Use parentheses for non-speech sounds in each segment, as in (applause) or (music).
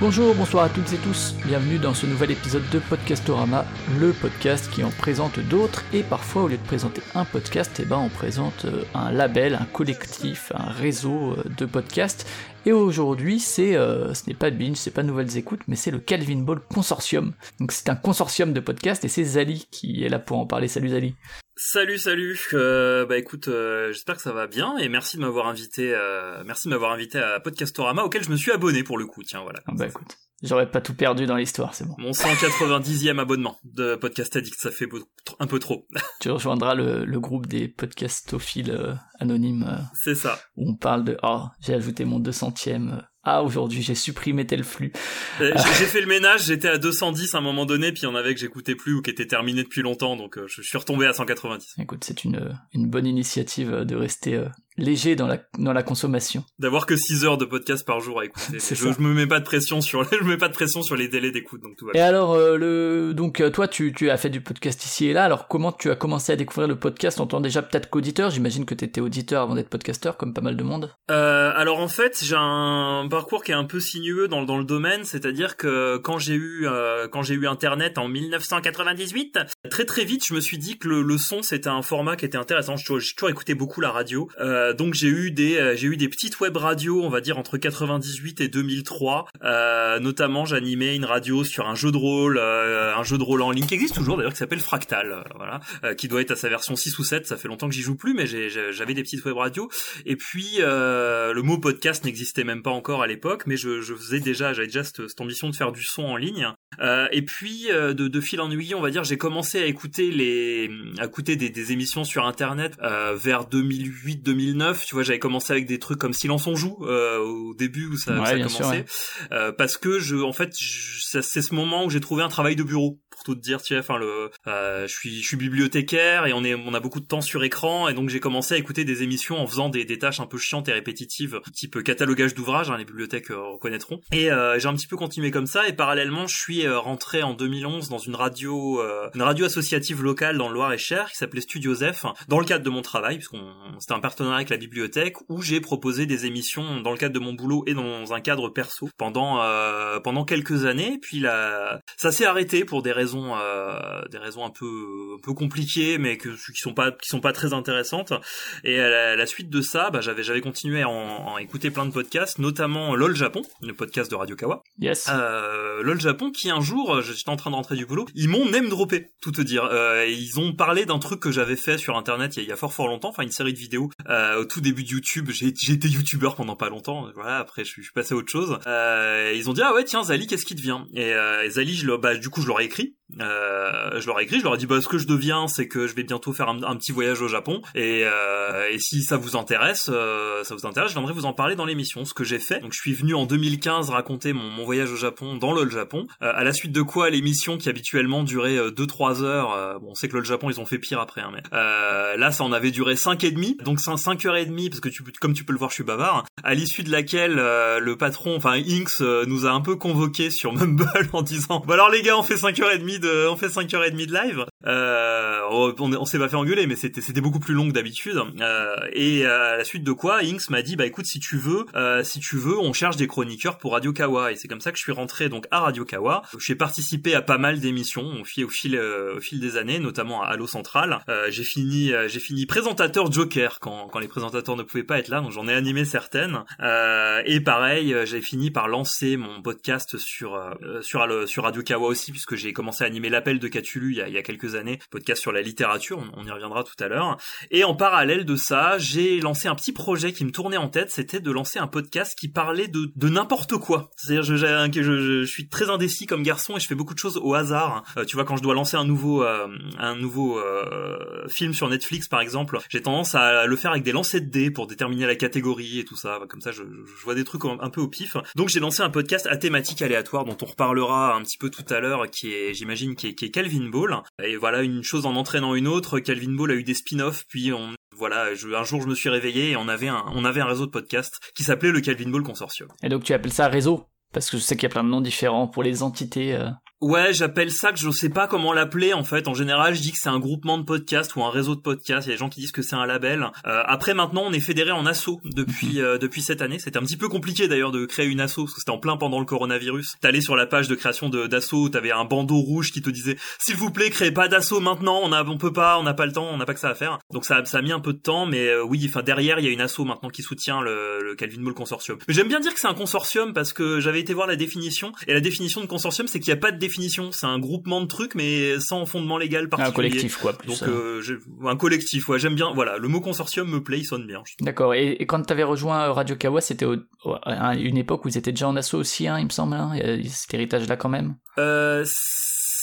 Bonjour, bonsoir à toutes et tous, bienvenue dans ce nouvel épisode de Podcastorama, le podcast qui en présente d'autres et parfois au lieu de présenter un podcast, eh ben on présente euh, un label, un collectif, un réseau euh, de podcasts. Et aujourd'hui, c'est, euh, ce n'est pas Binge, c'est pas Nouvelles Écoutes, mais c'est le Calvin Ball Consortium. Donc c'est un consortium de podcasts et c'est Zali qui est là pour en parler. Salut Zali. Salut, salut. Euh, bah écoute, euh, j'espère que ça va bien et merci de m'avoir invité. Euh, merci de m'avoir invité à Podcastorama auquel je me suis abonné pour le coup. Tiens, voilà. Ah bah écoute, j'aurais pas tout perdu dans l'histoire, c'est bon. Mon 190e abonnement de Podcast Addict, ça fait un peu trop. Tu rejoindras le, le groupe des podcastophiles euh, anonymes euh, C'est ça. où on parle de oh j'ai ajouté mon 200ème. Ah aujourd'hui j'ai supprimé tel flux. Euh, J'ai fait le ménage, j'étais à 210 à un moment donné, puis il y en avait que j'écoutais plus ou qui étaient terminés depuis longtemps, donc euh, je suis retombé à 190. Écoute, c'est une, une bonne initiative euh, de rester léger dans la, dans la consommation. D'avoir que 6 heures de podcast par jour à écouter. (laughs) Je, ça. je me mets pas de pression sur, (laughs) je me mets pas de pression sur les délais d'écoute, donc tout va Et bien. alors, euh, le, donc euh, toi, tu, tu as fait du podcast ici et là. Alors, comment tu as commencé à découvrir le podcast en tant déjà peut-être qu'auditeur? J'imagine que tu étais auditeur avant d'être podcasteur, comme pas mal de monde. Euh, alors en fait, j'ai un parcours qui est un peu sinueux dans, dans le domaine, c'est-à-dire que quand j'ai eu euh, quand j'ai eu internet en 1998, très très vite, je me suis dit que le, le son c'était un format qui était intéressant. J'ai toujours, j'ai toujours écouté beaucoup la radio, Euh, donc j'ai eu des euh, j'ai eu des petites web radios, on va dire entre 98 et 2003. Euh, notamment, j'animais une radio sur un jeu de rôle, euh, un jeu de rôle en ligne qui existe toujours d'ailleurs, qui s'appelle Fractal, euh, voilà, euh, qui doit être à sa version 6 ou 7. Ça fait longtemps que j'y joue plus, mais j'avais des petites web radios. Et puis euh, le mot podcast n'existait même pas encore à l'époque, mais je, je faisais déjà, j'avais déjà cette, cette ambition de faire du son en ligne. Euh, et puis euh, de, de fil en aiguille, on va dire, j'ai commencé à écouter les, à écouter des, des émissions sur Internet euh, vers 2008-2009. Tu vois, j'avais commencé avec des trucs comme Silence on joue euh, au début où ça, Ouais, ça a commencé, sûr, ouais. Euh, parce que je, en fait, c'est ce moment où j'ai trouvé un travail de bureau pour tout te dire. Tu vois, enfin le, euh, je suis, je suis bibliothécaire et on est, on a beaucoup de temps sur écran et donc j'ai commencé à écouter des émissions en faisant des, des tâches un peu chiantes et répétitives, type catalogage d'ouvrages, hein, les bibliothèques reconnaîtront. Et euh, j'ai un petit peu continué comme ça et parallèlement, je suis euh, rentré en 2011 dans une radio, euh, une radio associative locale dans le Loir-et-Cher qui s'appelait Studio Zef, dans le cadre de mon travail, puisqu'on c'était un partenariat avec la bibliothèque où j'ai proposé des émissions dans le cadre de mon boulot et dans un cadre perso pendant euh, pendant quelques années. Puis là, ça s'est arrêté pour des raisons euh, des raisons un peu un peu compliquées, mais que qui sont pas qui sont pas très intéressantes. Et à la, à la suite de ça, bah, j'avais j'avais continué à en, en écouter plein de podcasts, notamment LOL Japon, le podcast de Radio Kawa. Yes. Euh, LOL Japon qui un jour, euh, j'étais en train de rentrer du boulot, ils m'ont name droppé, tout te dire. Euh, ils ont parlé d'un truc que j'avais fait sur internet il y, a, fort fort longtemps, enfin une série de vidéos euh, au tout début de YouTube. J'ai été youtubeur pendant pas longtemps, voilà. Après je suis, passé à autre chose. Euh, ils ont dit ah ouais tiens Zali qu'est-ce qui te vient? Et euh, et Zali je bah du coup je leur ai écrit. Euh, je leur ai écrit, je leur ai dit bah ce que je deviens c'est que je vais bientôt faire un, petit voyage au Japon et, et si ça vous intéresse, ça vous intéresse, je viendrai vous en parler dans l'émission. Ce que j'ai fait. Donc je suis venu en 2015 raconter mon, mon voyage au Japon dans le Japon. Euh, à la suite de quoi l'émission qui habituellement durait 2-3 heures, euh, bon on sait que le Japon ils ont fait pire après, hein, mais euh, là ça en avait duré 5 et demi, donc 5 heures et demie parce que tu, comme tu peux le voir je suis bavard. À l'issue de laquelle euh, le patron, enfin Inks, euh, nous a un peu convoqué sur Mumble (laughs) en disant bah alors les gars on fait 5 heures et demie de, on fait 5 heures et demie de live. Euh, on on s'est pas fait engueuler, mais c'était c'était beaucoup plus long que d'habitude. Euh, et à la suite de quoi, Inks m'a dit bah écoute si tu veux, euh, si tu veux, on cherche des chroniqueurs pour Radio Kawa. Et c'est comme ça que je suis rentré donc à Radio Kawa. J'ai participé à pas mal d'émissions au fil au fil euh, au fil des années, notamment à Allo Central. Euh, j'ai fini euh, j'ai fini présentateur Joker quand quand les présentateurs ne pouvaient pas être là, donc j'en ai animé certaines. Et pareil, j'ai fini par lancer mon podcast sur sur sur Radio Kawa aussi puisque j'ai commencé à animer l'appel de Cthulhu il y a, il y a quelques années, podcast sur la littérature, on, on y reviendra tout à l'heure. Et en parallèle de ça, j'ai lancé un petit projet qui me tournait en tête, c'était de lancer un podcast qui parlait de, de n'importe quoi. C'est-à-dire, je, je, je, je suis très indécis comme garçon et je fais beaucoup de choses au hasard. Euh, tu vois, quand je dois lancer un nouveau, euh, un nouveau euh, film sur Netflix, par exemple, j'ai tendance à le faire avec des lancers de dés pour déterminer la catégorie et tout ça. Comme ça, je, vois des trucs un peu au pif. Donc, j'ai lancé un podcast à thématique aléatoire dont on reparlera un petit peu tout à l'heure, qui est, j'imagine, qui est, Calvin Ball. Et voilà, une chose en entraînant une autre. Calvin Ball a eu des spin-offs, puis on voilà, un jour je me suis réveillé et on avait un, on avait un réseau de podcasts qui s'appelait le Calvin Ball Consortium. Et donc tu appelles ça réseau? Parce que je sais qu'il y a plein de noms différents pour les entités. Ouais, j'appelle ça que je sais pas comment l'appeler en fait. En général, je dis que c'est un groupement de podcasts ou un réseau de podcasts. Il y a des gens qui disent que c'est un label. Euh, après, maintenant, on est fédéré en asso depuis mhm. euh, depuis cette année. C'était un petit peu compliqué d'ailleurs de créer une asso parce que c'était en plein pendant le coronavirus. T'allais sur la page de création de d'asso, t'avais un bandeau rouge qui te disait s'il vous plaît, créez pas d'asso maintenant. On a, on peut pas, on n'a pas le temps, on n'a pas que ça à faire. Donc ça, ça a mis un peu de temps, mais euh, oui, enfin derrière, il y a une asso maintenant qui soutient le, le Calvin Ball consortium. Mais j'aime bien dire que c'est un consortium parce que j'avais été voir la définition et la définition de consortium, c'est qu'il n'y a pas de définition. C'est un groupement de trucs, mais sans fondement légal particulier. Un collectif, quoi. Donc, euh, un collectif, ouais, j'aime bien. Voilà, le mot consortium me plaît, il sonne bien. D'accord. Et, et, quand t'avais rejoint euh, Radio Kawa, c'était à une époque où ils étaient déjà en asso aussi, hein, il me semble. Hein, cet héritage-là, quand même? Euh,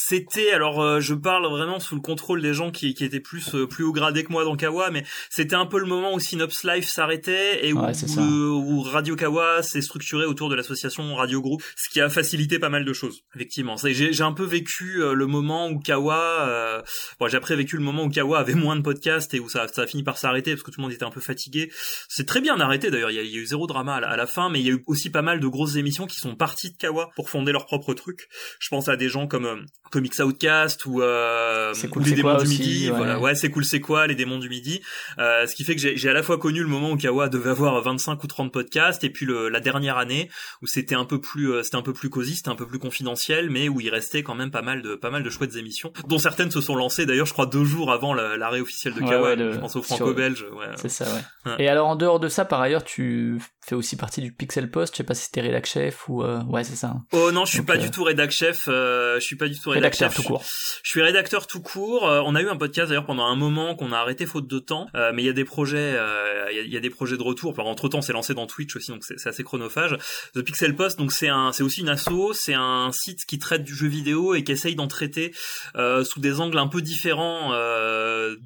c'était alors euh, je parle vraiment sous le contrôle des gens qui, qui étaient plus euh, plus haut gradé que moi dans Kawa mais c'était un peu le moment où Synops Life s'arrêtait et où, où, Radio Kawa s'est structuré autour de l'association Radio Group ce qui a facilité pas mal de choses effectivement. J'ai un peu vécu euh, le moment où Kawa bon j'ai après vécu le moment où Kawa avait moins de podcasts et où ça, ça a fini par s'arrêter parce que tout le monde était un peu fatigué. C'est très bien arrêté d'ailleurs. Il, y, a eu zéro drama à la, fin mais il y a eu aussi pas mal de grosses émissions qui sont parties de Kawa pour fonder leur propre truc. Je pense à des gens comme Comics Outcast ou, euh, les démons du midi voilà ouais c'est cool c'est quoi les démons du midi euh, ce qui fait que j'ai à la fois connu le moment où Kawa devait avoir 25 ou 30 podcasts et puis le, la dernière année où c'était un peu plus euh, c'était un peu plus cosy c'était un peu plus confidentiel mais où il restait quand même pas mal de pas mal de chouettes émissions dont certaines se sont lancées d'ailleurs je crois deux jours avant l'arrêt officiel de Kawa je pense au franco-belge ouais. c'est ça ouais. et alors en dehors de ça par ailleurs tu fais aussi partie du Pixel Post je sais pas si c'était rédac chef ou euh, ouais c'est ça hein. oh non je suis pas du tout rédac chef je suis pas du tout rédac rédacteur tout court. Je suis rédacteur tout court. Euh, on a eu un podcast d'ailleurs pendant un moment qu'on a arrêté faute de temps, euh, mais il y a des projets, euh, il y, a, des projets de retour. Enfin, entre temps, c'est lancé dans Twitch aussi, donc c'est assez chronophage. The Pixel Post, donc c'est un, c'est aussi une asso, c'est un site qui traite du jeu vidéo et qui essaye d'en traiter sous des angles un peu différents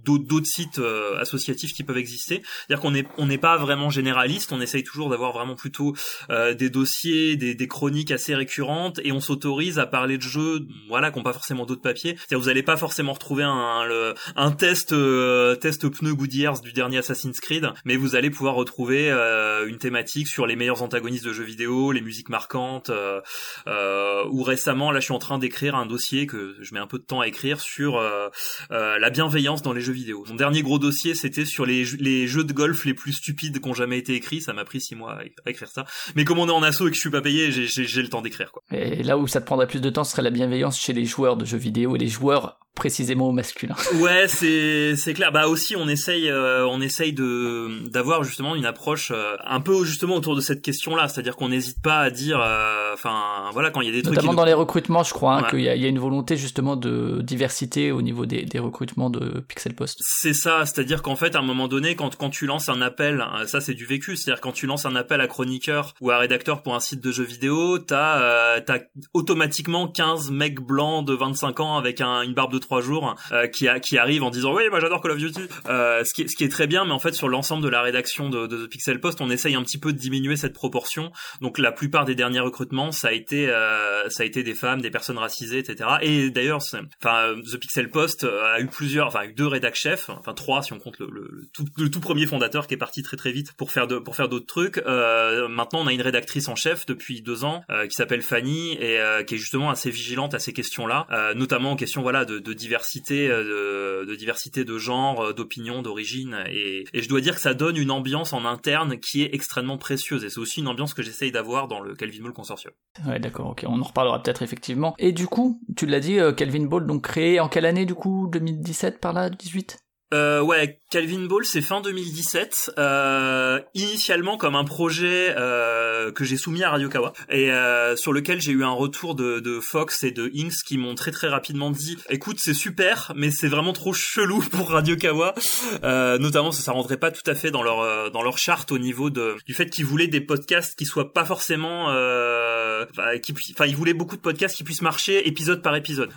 d'autres sites associatifs qui peuvent exister. C'est-à-dire qu'on est, on n'est pas vraiment généraliste. On essaye toujours d'avoir vraiment plutôt des dossiers, des, des chroniques assez récurrentes, et on s'autorise à parler de jeux, voilà, qu'on pas forcément d'autres papiers. C'est-à-dire vous allez pas forcément retrouver un, un test euh, test pneu Goodyears du dernier Assassin's Creed, mais vous allez pouvoir retrouver euh, une thématique sur les meilleurs antagonistes de jeux vidéo, les musiques marquantes, euh, euh ou récemment là je suis en train d'écrire un dossier que je mets un peu de temps à écrire sur la bienveillance dans les jeux vidéo. Mon dernier gros dossier c'était sur les, les jeux de golf les plus stupides qui ont jamais été écrits, ça m'a pris six mois à écrire ça. Mais comme on est en asso et que je suis pas payé, j'ai le temps d'écrire quoi. Et là où ça te prendrait plus de temps, ce serait la bienveillance chez les joueurs de jeux vidéo et les joueurs précisément au masculin. (laughs) Ouais, c'est c'est clair. Bah aussi on essaye euh, on essaye de d'avoir justement une approche euh, un peu justement autour de cette question-là, c'est-à-dire qu'on n'hésite pas à dire euh, enfin voilà quand il y a des trucs notamment dans les recrutements, je crois hein, qu'il y, a, y a une volonté justement de diversité au niveau des, des recrutements de Pixel Post. C'est ça, c'est-à-dire qu'en fait à un moment donné quand quand tu lances un appel, ça c'est du vécu, c'est-à-dire quand tu lances un appel à chroniqueur ou à rédacteur pour un site de jeux vidéo, t'as t'as automatiquement 15 mecs blancs de 25 ans avec un, une barbe de trois jours euh, qui, arrive en disant oui moi j'adore Call of Duty. Euh, ce, qui est, très bien mais en fait sur l'ensemble de la rédaction de, de, The Pixel Post on essaye un petit peu de diminuer cette proportion. Donc la plupart des derniers recrutements ça a été euh, ça a été des femmes des personnes racisées etc et d'ailleurs enfin The Pixel Post a eu plusieurs enfin deux rédac chefs enfin trois si on compte le, tout, premier fondateur qui est parti très très vite pour faire de, pour faire d'autres trucs. Maintenant on a une rédactrice en chef depuis deux ans qui s'appelle Fanny et qui est justement assez vigilante à ces questions là notamment en question voilà de, diversité euh, de, diversité de genre, euh, d'opinion, d'origine et, je dois dire que ça donne une ambiance en interne qui est extrêmement précieuse et c'est aussi une ambiance que j'essaye d'avoir dans le Calvin Ball Consortium. Ouais, d'accord, ok, on en reparlera peut-être effectivement. Et du coup, tu l'as dit, euh, Calvin Ball donc créé en quelle année du coup? 2017 par là, 18 euh, ouais, Calvin Ball, c'est fin 2017. Euh, initialement comme un projet euh, que j'ai soumis à Radio Kawa et euh, sur lequel j'ai eu un retour de, de, Fox et de Inks qui m'ont très très rapidement dit "Écoute, c'est super, mais c'est vraiment trop chelou (laughs) pour Radio Kawa." Euh, notamment, ça, ça rentrait pas tout à fait dans leur euh, dans leur charte au niveau de du fait qu'ils voulaient des podcasts qui soient pas forcément, enfin, qui, enfin, ils voulaient beaucoup de podcasts qui puissent marcher épisode par épisode.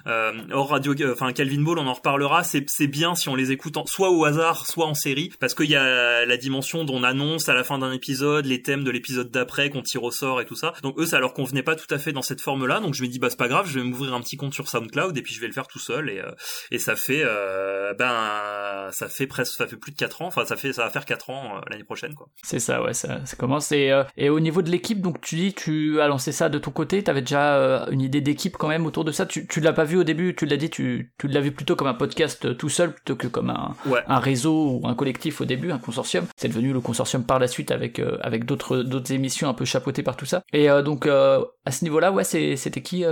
or Radio, enfin Calvin Ball, on en reparlera. C'est c'est bien si on les écoute en, soit au hasard soit en série, parce qu'il y a la dimension dont on annonce à la fin d'un épisode les thèmes de l'épisode d'après qu'on tire au sort et tout ça. Donc eux, ça leur convenait pas tout à fait dans cette forme-là. Donc je me dis bah c'est pas grave, je vais m'ouvrir un petit compte sur SoundCloud et puis je vais le faire tout seul et euh, et ça fait euh, ben ça fait presque ça fait plus de 4 ans. Enfin ça fait ça va faire 4 ans euh, l'année prochaine quoi. C'est ça ouais ça, ça commence et et au niveau de l'équipe donc tu dis tu as lancé ça de ton côté T'avais déjà une idée d'équipe quand même autour de ça Tu, tu l'as pas vu au début, tu l'as dit, tu, tu l'as vu plutôt comme un podcast tout seul plutôt que comme un, un réseau ou un collectif au début, un consortium. C'est devenu le consortium par la suite avec avec d'autres d'autres émissions un peu chapeautées par tout ça. Et donc à ce niveau-là, ouais, c'était qui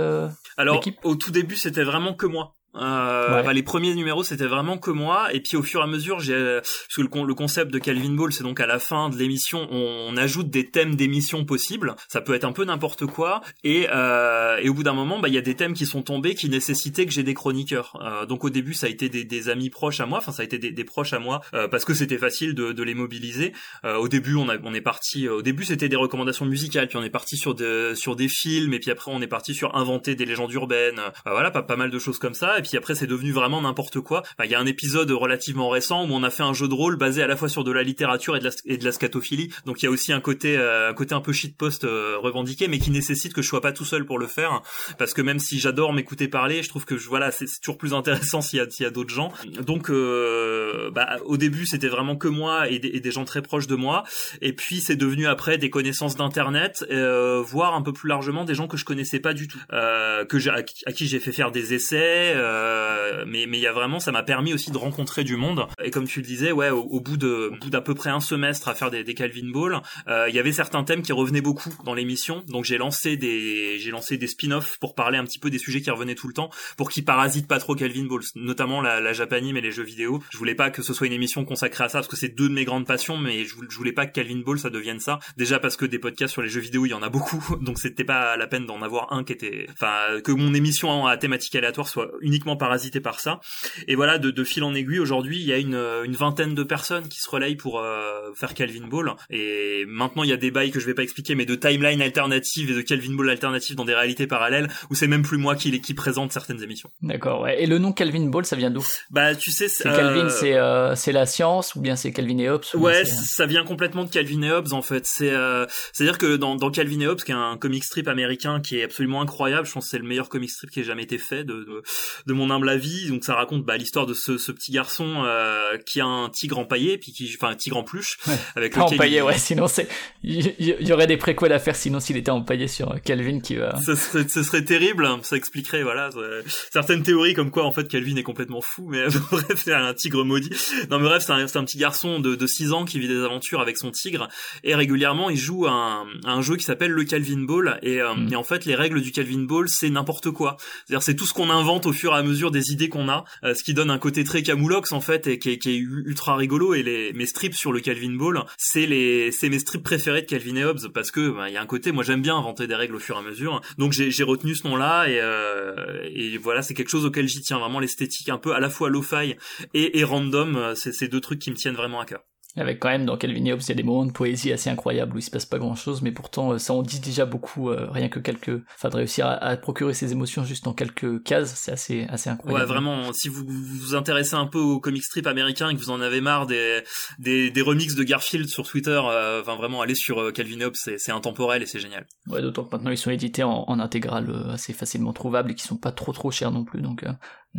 Alors au tout début, c'était vraiment que moi. Euh, bah, les premiers numéros c'était vraiment que moi. Et puis au fur et à mesure j'ai parce que le, le, concept de Calvin Ball c'est donc à la fin de l'émission on, ajoute des thèmes d'émission possibles. Ça peut être un peu n'importe quoi. Et, euh, et au bout d'un moment bah il y a des thèmes qui sont tombés qui nécessitaient que j'ai des chroniqueurs. Euh, donc au début ça a été des, des, amis proches à moi. Enfin ça a été des, des proches à moi euh, parce que c'était facile de, de, les mobiliser. Euh, au début on, a, on est parti au début c'était des recommandations musicales. Puis on est parti sur de, sur des films. Et puis après on est parti sur inventer des légendes urbaines. Voilà pas, pas mal de choses comme ça. Et puis après c'est devenu vraiment n'importe quoi. Il y a un épisode relativement récent où on a fait un jeu de rôle basé à la fois sur de la littérature et de la, et scatophilie. Donc il y a aussi un côté euh, un côté un peu shitpost euh, revendiqué, mais qui nécessite que je sois pas tout seul pour le faire, parce que même si j'adore m'écouter parler, je trouve que je, voilà c'est toujours plus intéressant s'il y a d'autres gens. Donc euh, bah, au début c'était vraiment que moi et des, gens très proches de moi, et puis c'est devenu après des connaissances d'internet, euh, voire un peu plus largement des gens que je connaissais pas du tout, euh, que à, à, qui j'ai fait faire des essais. Euh, mais mais il y a vraiment, ça m'a permis aussi de rencontrer du monde. Et comme tu le disais, ouais, au, bout de bout d'à peu près un semestre à faire des, des Calvin Ball, euh, il y avait certains thèmes qui revenaient beaucoup dans l'émission. Donc j'ai lancé des j'ai lancé des spin-offs pour parler un petit peu des sujets qui revenaient tout le temps, pour qu'ils parasitent pas trop Calvin Ball, notamment la, la Japanime et les jeux vidéo. Je voulais pas que ce soit une émission consacrée à ça parce que c'est deux de mes grandes passions, mais je, je voulais pas que Calvin Ball ça devienne ça. Déjà parce que des podcasts sur les jeux vidéo il y en a beaucoup, (laughs) donc c'était pas la peine d'en avoir un qui était, enfin que mon émission à thématique aléatoire soit uniquement parasitée par ça. Et voilà, de, de fil en aiguille, aujourd'hui, il y a une, une, vingtaine de personnes qui se relayent pour euh, faire Calvin Ball. Et maintenant, il y a des bails que je vais pas expliquer, mais de timeline alternative et de Calvin Ball alternative dans des réalités parallèles, où c'est même plus moi qui, qui présente certaines émissions. D'accord, ouais. Et le nom Calvin Ball, ça vient d'où? Bah, tu sais, c'est Calvin, euh, c'est euh, c'est la science, ou bien c'est Calvin et Hobbes? Ouais, ça vient complètement de Calvin et Hobbes en fait. C'est c'est à dire que dans, dans Calvin et Hobbes, qui est un comic strip américain qui est absolument incroyable, je pense que c'est le meilleur comic strip qui ait jamais été fait de, de, de mon humble avis. Donc ça raconte bah, l'histoire de ce, ce, petit garçon euh, qui a un tigre empaillé, puis qui, enfin un tigre en peluche, avec lequel empaillé, ouais. Sinon c'est, il y, aurait des préquels à faire. Sinon s'il était empaillé sur euh, Calvin qui va. Ce serait, ce serait terrible. Ça expliquerait, voilà, certaines théories comme quoi en fait Calvin est complètement fou, mais (laughs) bref, c'est un tigre maudit. Non mais bref, c'est un, un, petit garçon de, de 6 ans qui vit des aventures avec son tigre et régulièrement il joue à un, un jeu qui s'appelle le Calvin Ball et, euh, mm. et en fait les règles du Calvin Ball c'est n'importe quoi. C'est-à-dire c'est tout ce qu'on invente au fur et à mesure des idées qu'on a, ce qui donne un côté très camoulox en fait et qui est, ultra rigolo. Et les mes strips sur le Calvin Ball c'est les c'est mes strips préférés de Calvin et Hobbes parce que bah, il y a un côté moi j'aime bien inventer des règles au fur et à mesure. Donc j'ai retenu ce nom là et euh, et voilà c'est quelque chose auquel j'y tiens vraiment l'esthétique un peu à la fois lo-fi et, et random. C'est ces deux trucs qui me tiennent vraiment à cœur avec quand même dans Calvin et Hobbes, il y a des moments de poésie assez incroyables où il se passe pas grand chose, mais pourtant euh, ça en dit déjà beaucoup, euh, rien que quelques, enfin de réussir à, procurer ses émotions juste dans quelques cases, c'est assez, assez incroyable. Ouais, vraiment, si vous vous intéressez un peu au comic strip américain et que vous en avez marre des, des, des remixes de Garfield sur Twitter, euh, enfin vraiment allez sur Calvin et Hobbes, c'est intemporel et c'est génial. Ouais, d'autant que maintenant ils sont édités en, en intégrale assez facilement trouvables et qui sont pas trop trop chers non plus, donc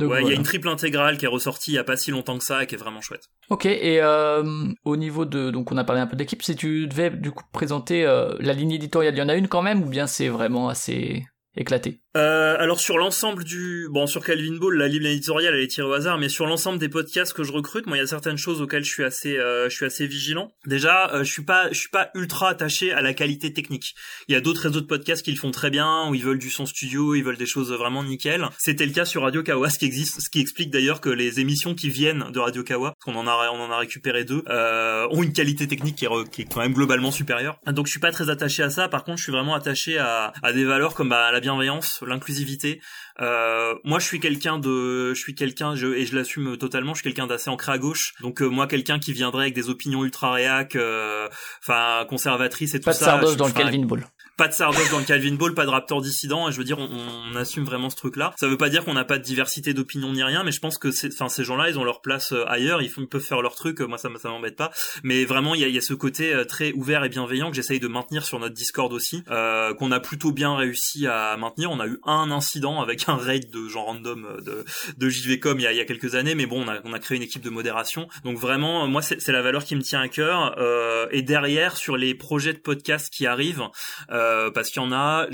ouais, il y a une triple intégrale qui est ressortie il y a pas si longtemps que ça et qui est vraiment chouette. Ok, et euh, au niveau de, donc on a parlé un peu d'équipe, si tu devais du coup présenter euh, la ligne éditoriale, il y en a une quand même ou bien c'est vraiment assez éclaté. Euh, alors sur l'ensemble du bon sur Calvin Ball la ligne éditoriale elle est tirée au hasard mais sur l'ensemble des podcasts que je recrute moi il y a certaines choses auxquelles je suis assez euh, je suis assez vigilant. Déjà euh, je suis pas je suis pas ultra attaché à la qualité technique. Il y a d'autres réseaux de podcasts qui le font très bien où ils veulent du son studio ils veulent des choses vraiment nickel. C'était le cas sur Radio Kawa ce qui existe ce qui explique d'ailleurs que les émissions qui viennent de Radio Kawa qu'on en a on en a récupéré deux euh, ont une qualité technique qui est, qui est quand même globalement supérieure. Donc je suis pas très attaché à ça. Par contre je suis vraiment attaché à, à des valeurs comme bah, la bienveillance l'inclusivité. Euh, moi, je suis quelqu'un de, je suis quelqu'un, je, et je l'assume totalement. Je suis quelqu'un d'assez ancré à gauche. Donc euh, moi, quelqu'un qui viendrait avec des opinions ultra réac, euh, enfin conservatrices et tout ça. Pas de dans le Calvin Ball pas de Sardos dans Calvin Ball, pas de Raptor dissident. Et je veux dire, on, on assume vraiment ce truc-là. Ça veut pas dire qu'on n'a pas de diversité d'opinion ni rien, mais je pense que enfin ces gens-là, ils ont leur place euh, ailleurs. Ils, peuvent faire leur truc. Moi, ça, ça m'embête pas. Mais vraiment, il y a, y a, ce côté euh, très ouvert et bienveillant que j'essaye de maintenir sur notre Discord aussi, euh, qu'on a plutôt bien réussi à maintenir. On a eu un incident avec un raid de genre random euh, de, de JVcom il y, a, y a quelques années, mais bon, on a, on a créé une équipe de modération. Donc vraiment, moi, c'est la valeur qui me tient à cœur. Euh, et derrière, sur les projets de podcast qui arrivent. Euh, parce qu'il y en a.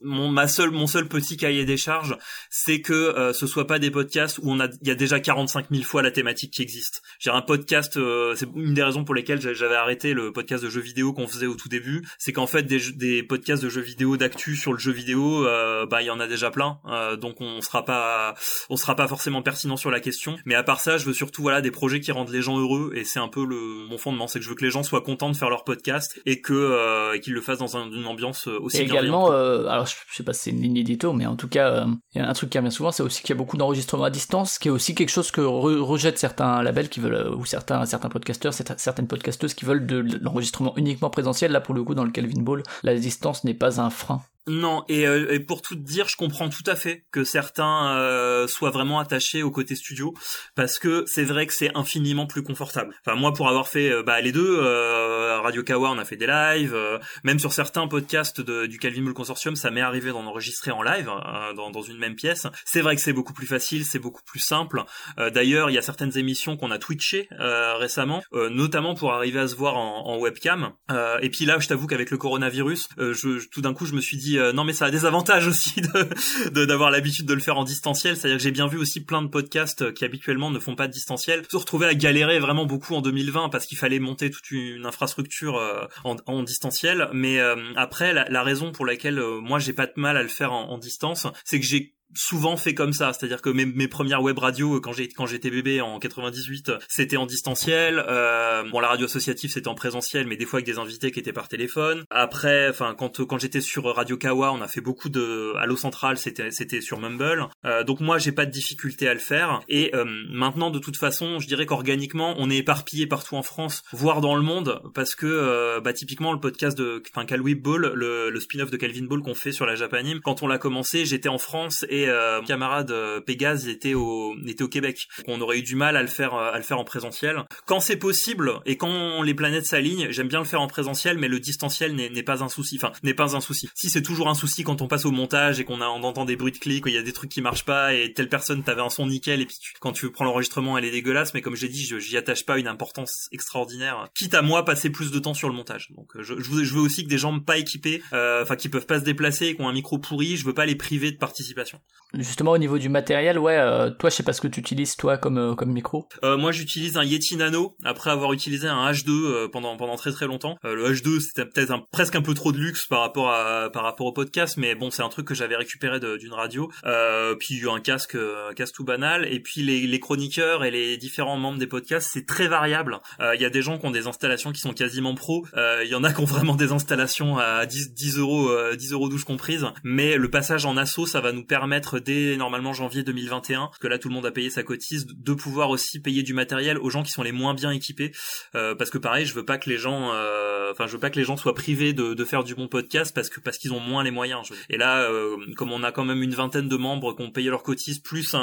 mon ma seule mon seul petit cahier des charges, c'est que ce soit pas des podcasts où on a il y a déjà 45 000 fois la thématique qui existe. J'ai un podcast, c'est une des raisons pour lesquelles j'avais arrêté le podcast de jeux vidéo qu'on faisait au tout début, c'est qu'en fait des, des podcasts de jeux vidéo d'actu sur le jeu vidéo, bah il y en a déjà plein, donc on sera pas on sera pas forcément pertinent sur la question. Mais à part ça, je veux surtout voilà des projets qui rendent les gens heureux et c'est un peu le mon fondement, c'est que je veux que les gens soient contents de faire leur podcast et que euh, qu'ils le fassent dans une ambiance euh, aussi. Et également, euh, alors je sais pas si c'est une ligne édito, mais en tout cas, il y a un truc qui revient souvent, c'est aussi qu'il y a beaucoup d'enregistrements à distance, qui est aussi quelque chose que rejettent certains labels qui veulent ou certains certains podcasteurs, certaines podcasteuses qui veulent de l'enregistrement uniquement présentiel. Là, pour le coup, dans le Calvin Ball, la distance n'est pas un frein. Non, et, euh, et, pour tout dire, je comprends tout à fait que certains euh, soient vraiment attachés au côté studio, parce que c'est vrai que c'est infiniment plus confortable. Enfin, moi, pour avoir fait euh, bah, les deux, Radio Kawa, on a fait des lives, même sur certains podcasts du Calvin Bull Consortium, ça m'est arrivé d'en enregistrer en live, dans, dans, une même pièce. C'est vrai que c'est beaucoup plus facile, c'est beaucoup plus simple. D'ailleurs, il y a certaines émissions qu'on a twitché récemment, notamment pour arriver à se voir en, en webcam. et puis là, je t'avoue qu'avec le coronavirus, je, tout d'un coup, je me suis dit euh, non mais ça a des avantages aussi (laughs) de d'avoir l'habitude de le faire en distanciel. C'est-à-dire que j'ai bien vu aussi plein de podcasts qui habituellement ne font pas de distanciel se retrouver à galérer vraiment beaucoup en 2020 parce qu'il fallait monter toute une infrastructure euh, en, distanciel. Mais euh, après, la, raison pour laquelle moi j'ai pas de mal à le faire en distance, c'est que j'ai souvent fait comme ça, c'est-à-dire que mes, mes, premières web radios quand j'ai quand j'étais bébé en 98, c'était en distanciel. Euh, bon, la radio associative c'était en présentiel, mais des fois avec des invités qui étaient par téléphone. Après, enfin quand quand j'étais sur Radio Kawa, on a fait beaucoup de Allo Central, c'était c'était sur Mumble. Euh, donc moi j'ai pas de difficulté à le faire. Et euh, maintenant de toute façon, je dirais qu'organiquement on est éparpillé partout en France, voire dans le monde, parce que euh, bah typiquement le podcast de enfin Ball, le, le spin-off de Calvin Ball qu'on fait sur la Japanime, quand on l'a commencé, j'étais en France euh, camarade euh, Pégase était au était au Québec. on aurait eu du mal à le faire euh, à le faire en présentiel. Quand c'est possible et quand les planètes s'alignent, j'aime bien le faire en présentiel, mais le distanciel n'est pas un souci. Enfin, n'est pas un souci. Si c'est toujours un souci quand on passe au montage et qu'on on entend des bruits de clics, il y a des trucs qui marchent pas et telle personne t'avait un son nickel et puis quand tu prends l'enregistrement elle est dégueulasse. Mais comme j'ai dit, j'y attache pas une importance extraordinaire. Quitte à moi passer plus de temps sur le montage. Donc je, je, veux, je veux aussi que des gens pas équipés, enfin qui peuvent pas se déplacer, qui ont un micro pourri, je veux pas les priver de participation. Justement au niveau du matériel, ouais, euh, toi je sais pas ce que tu utilises toi comme euh, comme micro. Euh, moi j'utilise un Yeti Nano après avoir utilisé un H2 pendant pendant très très longtemps. le H2 c'était peut-être un, presque un peu trop de luxe par rapport à par rapport au podcast, mais bon c'est un truc que j'avais récupéré d'une radio. puis un casque un casque tout banal et puis les, chroniqueurs et les différents membres des podcasts c'est très variable. Il y a des gens qui ont des installations qui sont quasiment pro. Il y en a qui ont vraiment des installations à 10 10 euros 10 euros douche comprise. Mais le passage en assaut ça va nous permettre dès normalement janvier 2021, parce que là tout le monde a payé sa cotise, de pouvoir aussi payer du matériel aux gens qui sont les moins bien équipés, euh, parce que pareil, je veux pas que les gens, euh, enfin je veux pas que les gens soient privés de, faire du bon podcast parce que parce qu'ils ont moins les moyens. Et là, euh, comme on a quand même une vingtaine de membres qui ont payé leur cotise plus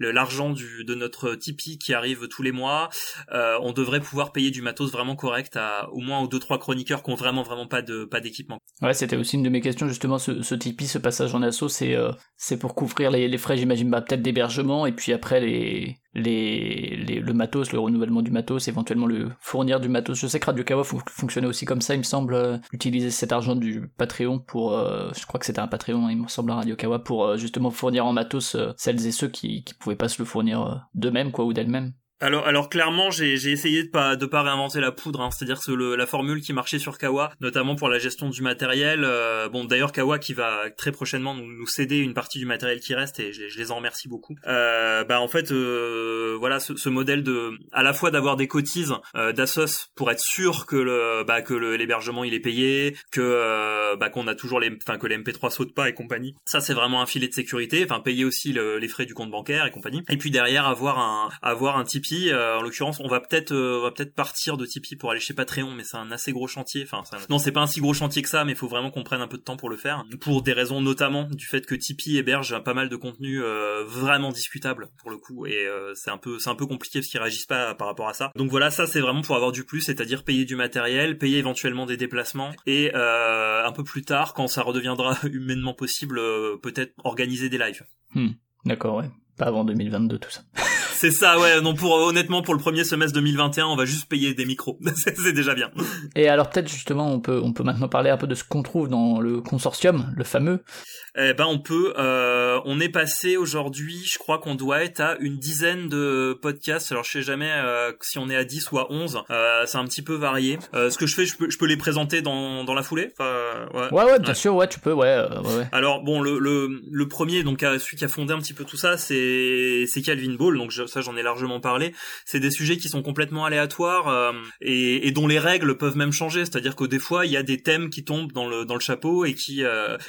l'argent du de notre Tipeee qui arrive tous les mois, on devrait pouvoir payer du matos vraiment correct à au moins aux deux trois chroniqueurs qui ont vraiment vraiment pas de pas d'équipement. Ouais, c'était aussi une de mes questions justement ce, ce Tipeee, ce passage en assaut, c'est c'est pour couvrir les, frais, j'imagine, bah, peut-être d'hébergement, et puis après les, les, les, le matos, le renouvellement du matos, éventuellement le fournir du matos. Je sais que Radio Kawa fonctionnait aussi comme ça, il me semble, euh, utiliser cet argent du Patreon pour, euh, je crois que c'était un Patreon, il me semble, à Radio Kawa, pour euh, justement fournir en matos celles et ceux qui, qui pouvaient pas se le fournir d'eux-mêmes, quoi, ou d'elles-mêmes. Alors, alors clairement, j'ai, essayé de pas de pas réinventer la poudre. Hein. C'est-à-dire que le, la formule qui marchait sur Kawa, notamment pour la gestion du matériel. Euh, bon, d'ailleurs, Kawa qui va très prochainement nous, nous, céder une partie du matériel qui reste, et je, les en remercie beaucoup. Euh, bah en fait, euh, voilà, ce, ce, modèle de, à la fois d'avoir des cotises euh, d'Asos pour être sûr que le, bah, que l'hébergement il est payé, que euh, bah, qu'on a toujours les, enfin que les MP3 sautent pas et compagnie. Ça, c'est vraiment un filet de sécurité. Enfin, payer aussi les frais du compte bancaire et compagnie. Et puis derrière, avoir un, avoir un type euh, en l'occurrence, on va peut-être, euh, partir de Tipeee pour aller chez Patreon, mais c'est un assez gros chantier. Enfin, non, c'est pas un si gros chantier que ça, mais il faut vraiment qu'on prenne un peu de temps pour le faire. Pour des raisons notamment du fait que Tipeee héberge pas mal de contenu euh, vraiment discutable pour le coup, et c'est un peu, c'est un peu compliqué parce qu'ils réagissent pas par rapport à ça. Donc voilà, ça c'est vraiment pour avoir du plus, c'est-à-dire payer du matériel, payer éventuellement des déplacements, et un peu plus tard, quand ça redeviendra (laughs) humainement possible, peut-être organiser des lives. Hmm. D'accord, ouais. Pas avant 2022 tout ça. (laughs) C'est ça, ouais. Non, pour honnêtement, pour le premier semestre 2021, on va juste payer des micros. (laughs) c'est déjà bien. Et alors peut-être justement, on peut on peut maintenant parler un peu de ce qu'on trouve dans le consortium, le fameux. Eh ben on peut. Euh, on est passé aujourd'hui, je crois qu'on doit être à une dizaine de podcasts. Alors je sais jamais euh, si on est à 10 ou à 11. Euh, c'est un petit peu varié. Euh, ce que je fais, je peux, je peux les présenter dans, dans la foulée. Enfin, ouais. ouais, ouais, bien sûr, ouais, tu peux, ouais, ouais. Alors bon, le, le, le premier, donc celui qui a fondé un petit peu tout ça, c'est c'est Calvin Ball. Donc ça, j'en ai largement parlé. C'est des sujets qui sont complètement aléatoires et, et dont les règles peuvent même changer. C'est-à-dire que des fois, il y a des thèmes qui tombent dans le dans le chapeau et qui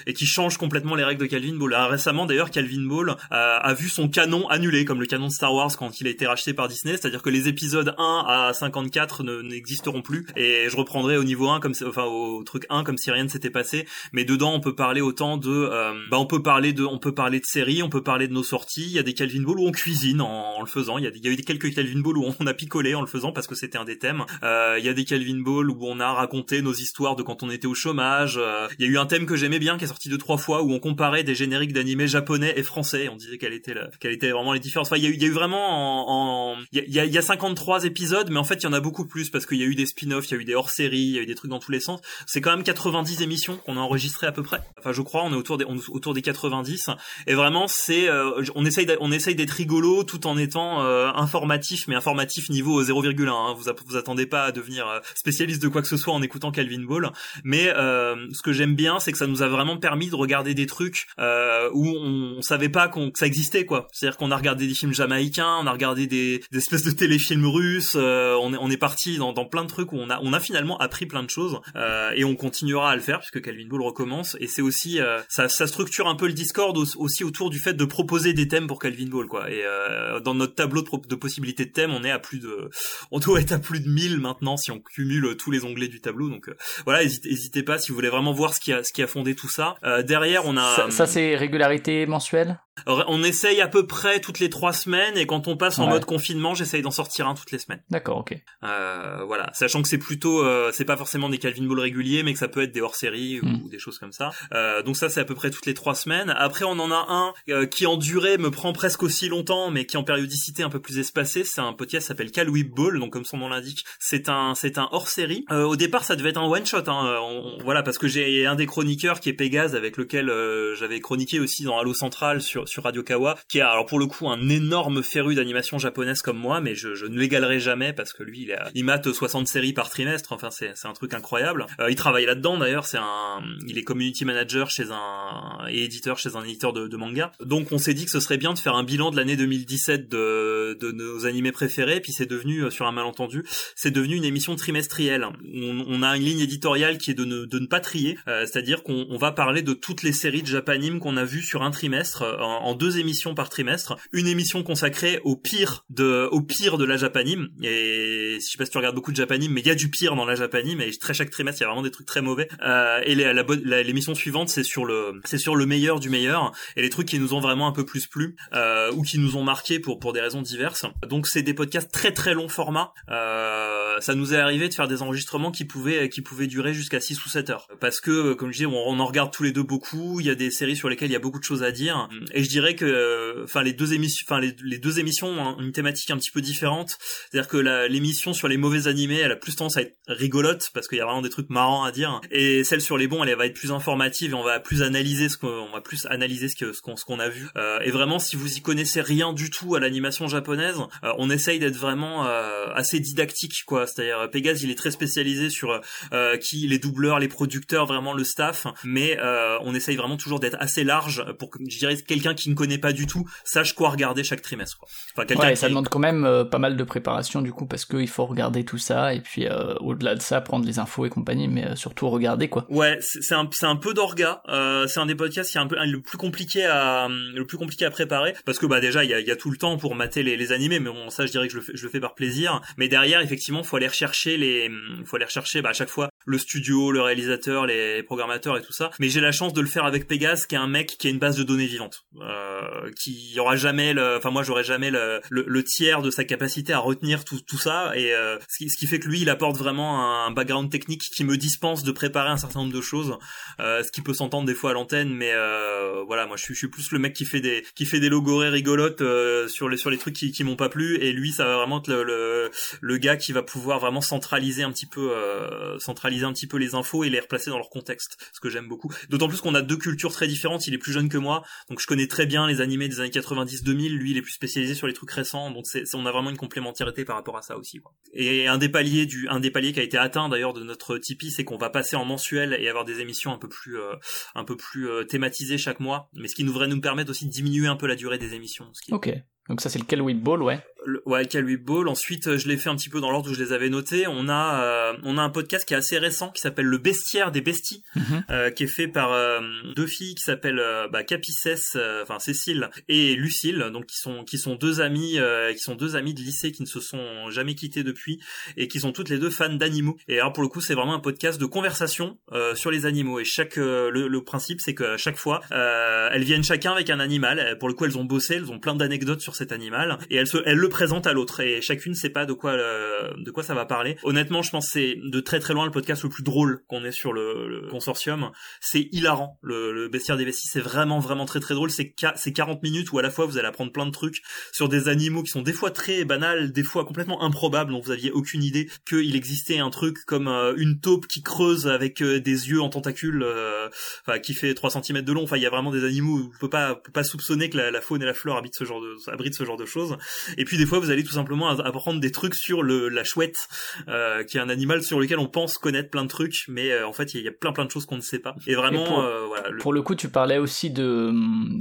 et qui changent complètement les règles de Calvin Ball. récemment d'ailleurs, Calvin Ball a, vu son canon annulé, comme le canon de Star Wars quand il a été racheté par Disney, c'est-à-dire que les épisodes 1 à 54 n'existeront plus. Et je reprendrai au niveau 1 comme enfin au truc 1 comme si rien ne s'était passé. Mais dedans, on peut parler autant de, euh, bah on peut parler de, on peut parler de séries, on peut parler de nos sorties. Des Calvin Ball où on cuisine en, le faisant. Il y a, il y eu quelques Calvin Ball où on a picolé en le faisant parce que c'était un des thèmes. Euh, il y a des Calvin Ball où on a raconté nos histoires de quand on était au chômage. Euh, il y a eu un thème que j'aimais bien qui est sorti deux trois fois où on comparait des génériques d'animés japonais et français. On disait quelle était la, quelle était vraiment les différences. Enfin, il y a eu, il y a eu vraiment en, il y a, il y a 53 épisodes, mais en fait, il y en a beaucoup plus parce qu'il y a eu des spin-offs, il y a eu des hors-séries, il y a eu des trucs dans tous les sens. C'est quand même 90 émissions qu'on a enregistrées à peu près. Enfin, je crois, on est autour des, autour des 90. Et vraiment, c'est, euh, on essaye, on essaye d'être rigolo tout en étant euh, informatif, mais informatif niveau 0,1. Hein. Vous, vous attendez pas à devenir euh, spécialiste de quoi que ce soit en écoutant Calvin Ball. Mais ce que j'aime bien, c'est que ça nous a vraiment permis de regarder des trucs euh, où on, savait pas qu'on, que ça existait quoi. C'est-à-dire qu'on a regardé des films jamaïcains, on a regardé des, des espèces de téléfilms russes, euh, on est on est parti dans, dans plein de trucs où on a on a finalement appris plein de choses euh, et on continuera à le faire puisque Calvin Ball recommence et c'est aussi euh, ça, ça structure un peu le Discord aussi autour du fait de proposer des thèmes pour Calvin Ball quoi. Et euh, dans notre tableau de, de possibilités de thèmes, on est à plus de on doit être à plus de 1000 maintenant si on cumule tous les onglets du tableau. Donc voilà, n'hésitez pas si vous voulez vraiment voir ce qui a ce qui a fondé tout ça. derrière, on a ça c'est régularité mensuelle? on essaye à peu près toutes les trois semaines et quand on passe en mode confinement, j'essaye d'en sortir un toutes les semaines. D'accord, ok. Euh, voilà, sachant que c'est plutôt, euh, c'est pas forcément des Calvin Ball réguliers, mais que ça peut être des hors-séries ou, hmm. des choses comme ça. Euh, donc ça, c'est à peu près toutes les trois semaines. Après, on en a un euh, qui en durée me prend presque aussi longtemps, mais qui en périodicité un peu plus espacée. C'est un podcast qui s'appelle Cal Ball, donc comme son nom l'indique, c'est un, c'est un hors-série. Euh, au départ, ça devait être un one shot, hein. voilà, parce que j'ai un des chroniqueurs qui est Pégase, avec lequel j'avais chroniqué aussi dans Halo Central sur sur Radio Kawa qui est alors pour le coup un énorme féru d'animation japonaise comme moi, mais je, ne l'égalerai jamais parce que lui, il, a, mate 60 séries par trimestre. Enfin, c'est un truc incroyable. Euh, il travaille là-dedans d'ailleurs. C'est un, il est community manager chez un et éditeur chez un éditeur de, de manga. Donc, on s'est dit que ce serait bien de faire un bilan de l'année 2017 de, de nos animés préférés. Puis c'est devenu, euh, sur un malentendu, c'est devenu une émission trimestrielle. On, on, a une ligne éditoriale qui est de ne, de ne pas trier, euh, c'est-à-dire qu'on va parler de toutes les séries de Japanime qu'on a vues sur un trimestre en, en deux émissions par trimestre, une émission consacrée au pire de au pire de la Japanime et je sais pas si tu regardes beaucoup de Japanime mais il y a du pire dans la Japanime et très chaque trimestre il y a vraiment des trucs très mauvais euh, et l'émission suivante c'est sur le c'est sur le meilleur du meilleur et les trucs qui nous ont vraiment un peu plus plu euh, ou qui nous ont marqué pour pour des raisons diverses. Donc c'est des podcasts très très long format. Euh, ça nous est arrivé de faire des enregistrements qui pouvaient qui pouvaient durer jusqu'à 6 ou 7 heures parce que comme je dis on, on en regarde tous les deux beaucoup, il y a des séries sur lesquelles il y a beaucoup de choses à dire et je dirais que enfin les deux émissions, enfin les, deux émissions ont une thématique un petit peu différente. C'est-à-dire que l'émission sur les mauvais animés, elle a plus tendance à être rigolote parce qu'il y a vraiment des trucs marrants à dire. Et celle sur les bons, elle, va être plus informative et on va plus analyser ce qu'on, va plus analyser ce qu'on ce qu'on a vu. Euh, et vraiment, si vous y connaissez rien du tout à l'animation japonaise, euh, on essaye d'être vraiment euh, assez didactique, quoi. C'est-à-dire Pégase, il est très spécialisé sur qui les doubleurs, les producteurs, vraiment le staff, mais on essaye vraiment toujours d'être assez large pour que je dirais quelqu'un qui ne connaît pas du tout sache quoi regarder chaque trimestre. Quoi. Enfin, ouais, ça demande quand même euh, pas mal de préparation du coup parce qu'il faut regarder tout ça et puis euh, au-delà de ça prendre les infos et compagnie, mais euh, surtout regarder quoi. Ouais, c'est un un peu d'orga. c'est un des podcasts qui est un peu le plus compliqué à le plus compliqué à préparer parce que bah déjà il y a, tout le temps pour mater les, animés, mais bon ça je dirais que je le fais, par plaisir. Mais derrière effectivement faut aller rechercher les faut aller rechercher bah, à chaque fois le studio, le réalisateur, les programmateurs et tout ça. Mais j'ai la chance de le faire avec Pégase, qui est un mec qui a une base de données vivante, euh, qui aura jamais le, enfin moi j'aurais jamais le, tiers de sa capacité à retenir tout, tout ça et euh, ce, qui, ce qui fait que lui il apporte vraiment un background technique qui me dispense de préparer un certain nombre de choses, euh, ce qui peut s'entendre des fois à l'antenne, mais euh, voilà moi je suis, je suis plus le mec qui fait des qui fait des logorées rigolotes euh, sur les sur les trucs qui, m'ont pas plu. Et lui ça va vraiment être le, le, gars qui va pouvoir vraiment centraliser un petit peu euh, centraliser un petit peu les infos et les replacer dans leur contexte ce que j'aime beaucoup. D'autant plus qu'on a deux cultures très différentes. Il est plus jeune que moi donc je connais très bien les animés des années 90 2000 lui il est plus spécialisé sur les trucs récents donc c'est on a vraiment une complémentarité par rapport à ça aussi quoi. et un des paliers du un des paliers qui a été atteint d'ailleurs de notre Tipeee c'est qu'on va passer en mensuel et avoir des émissions un peu plus euh, un peu plus thématisées chaque mois. Mais ce qui devrait nous permettre aussi de diminuer un peu la durée des émissions ce qui... Ok. Donc ça c'est le Calwip Ball, ouais. Le, ouais, Ball. Ensuite, euh, je l'ai fait un petit peu dans l'ordre où je les avais notés. On a, euh, on a un podcast qui est assez récent qui s'appelle Le Bestiaire des Besties, Mhm. euh, qui est fait par euh, deux filles qui s'appellent euh, bah, Capicès, enfin Cécile et Lucille, donc qui sont qui sont deux amies, euh, qui sont deux amies de lycée qui ne se sont jamais quittées depuis et qui sont toutes les deux fans d'animaux. Et alors pour le coup, c'est vraiment un podcast de conversation euh, sur les animaux. Et chaque le, le principe, c'est que chaque fois, euh, elles viennent chacun avec un animal. Pour le coup, elles ont bossé, elles ont plein d'anecdotes sur cet animal et elles se, elles le présentent à l'autre. Et chacune sait pas de quoi euh, de quoi ça va parler. Honnêtement, je pense c'est de très très loin le podcast le plus drôle qu'on ait sur le, le consortium. C'est hilarant. Le, le bestiaire des vesties, c'est vraiment vraiment très très drôle. C'est c'est 40 minutes où à la fois vous allez apprendre plein de trucs sur des animaux qui sont des fois très banals, des fois complètement improbables, dont vous aviez aucune idée qu'il existait un truc comme euh, une taupe qui creuse avec euh, des yeux en tentacules, euh, enfin qui fait 3 cm de long. Enfin, il y a vraiment des animaux où on peut pas, pas soupçonner que la, la faune et la flore habitent ce genre de, abritent ce genre de choses. Et puis des fois, vous allez tout simplement apprendre des trucs sur le, la chouette, euh, qui est un animal sur lequel on pense connaître plein de trucs, mais euh, en fait, il y a plein plein de choses qu'on ne sait pas. Et vraiment, Et pour- euh, voilà. le- Pour le coup, tu parlais aussi de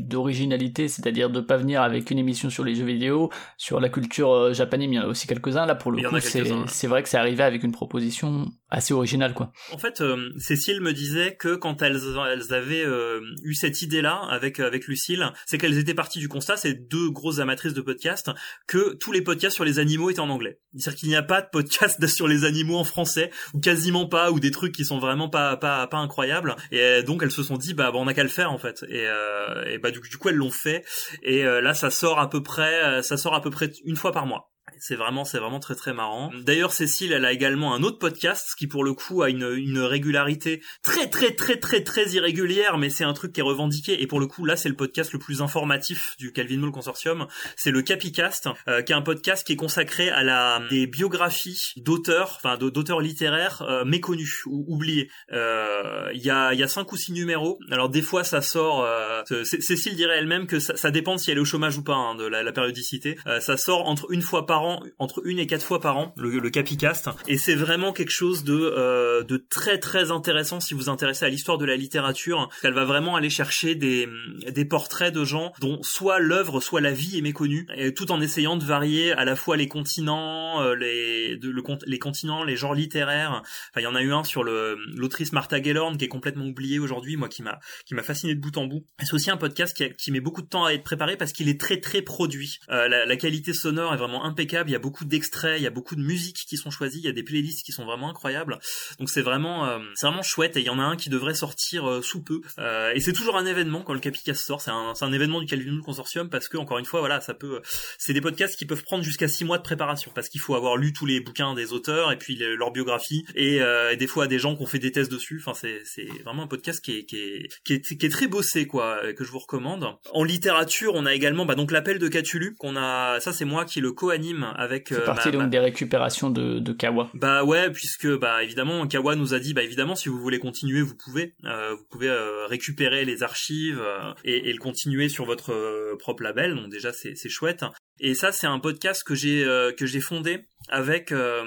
d'originalité, c'est-à-dire de pas venir avec une émission sur les jeux vidéo, sur la culture japanime, il y en a aussi quelques-uns. Là, pour le coup, ouais. c'est vrai que c'est arrivé avec une proposition assez originale, quoi. En fait, euh, Cécile me disait que quand elles, elles avaient euh, eu cette idée-là avec avec Lucille, c'est qu'elles étaient parties du constat, ces deux grosses amatrices de podcasts, que tous les podcasts sur les animaux étaient en anglais. C'est-à-dire qu'il n'y a pas de podcast (laughs) sur les animaux en français, ou quasiment pas, ou des trucs qui sont vraiment pas pas pas incroyables. Et euh, donc elles se sont dit bah, bah, on a qu'à le faire en fait. Et, euh, et bah du, du coup elles l'ont fait. Et euh, là ça sort à peu près, euh, ça sort à peu près une fois par mois. C'est vraiment, c'est vraiment très très marrant. D'ailleurs, Cécile, elle a également un autre podcast qui, pour le coup, a une, une régularité très très très très très irrégulière, mais c'est un truc qui est revendiqué. Et pour le coup, là, c'est le podcast le plus informatif du Calvin Mall Consortium. C'est le Capicast, euh, qui est un podcast qui est consacré à la des biographies d'auteurs, enfin d'auteurs littéraires euh, méconnus ou oubliés. Euh, Il y a il y a cinq ou six numéros. Alors des fois, ça sort. euh, Cécile dirait elle-même que ça, ça dépend si elle est au chômage ou pas hein, de la, la périodicité. Euh, ça sort entre une fois par an, entre une et quatre fois par an, le, Capicast. Et c'est vraiment quelque chose de euh, de très très intéressant si vous intéressez à l'histoire de la littérature. Elle va vraiment aller chercher des des portraits de gens dont soit l'œuvre, soit la vie est méconnue, tout en essayant de varier à la fois les continents, euh, les le les continents, les genres littéraires. Enfin, il y en a eu un sur l'autrice Martha Gellhorn qui est complètement oubliée aujourd'hui, moi qui m'a qui m'a fasciné de bout en bout. C'est aussi un podcast qui, met beaucoup de temps à être préparé parce qu'il est très très produit. Euh, la qualité sonore est vraiment impeccable. Il y a beaucoup d'extraits, il y a beaucoup de musiques qui sont choisies, il y a des playlists qui sont vraiment incroyables. Donc c'est vraiment euh, c'est vraiment chouette. Et il y en a un qui devrait sortir euh, sous peu. Euh, et c'est toujours un événement quand le Capicast sort. C'est un, un événement du Calvin Hood Consortium parce que encore une fois voilà ça peut c'est des podcasts qui peuvent prendre jusqu'à six mois de préparation parce qu'il faut avoir lu tous les bouquins des auteurs et puis le- leur biographie et, des fois des gens qui ont fait des tests dessus. Enfin, c'est vraiment un podcast qui est qui est qui est, très bossé quoi, que je vous recommande. En littérature, on a également bah donc l'appel de Cthulhu qu'on a. Ça, c'est moi qui le co-anime avec. C'est euh, parti donc des récupérations de, de Kawa. bah ouais, puisque bah évidemment Kawa nous a dit bah évidemment si vous voulez continuer vous pouvez Euh, vous pouvez euh, récupérer les archives euh, et, et le continuer sur votre propre label donc déjà c'est chouette et ça c'est un podcast que j'ai euh, que j'ai fondé avec euh,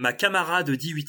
ma camarade d'IUT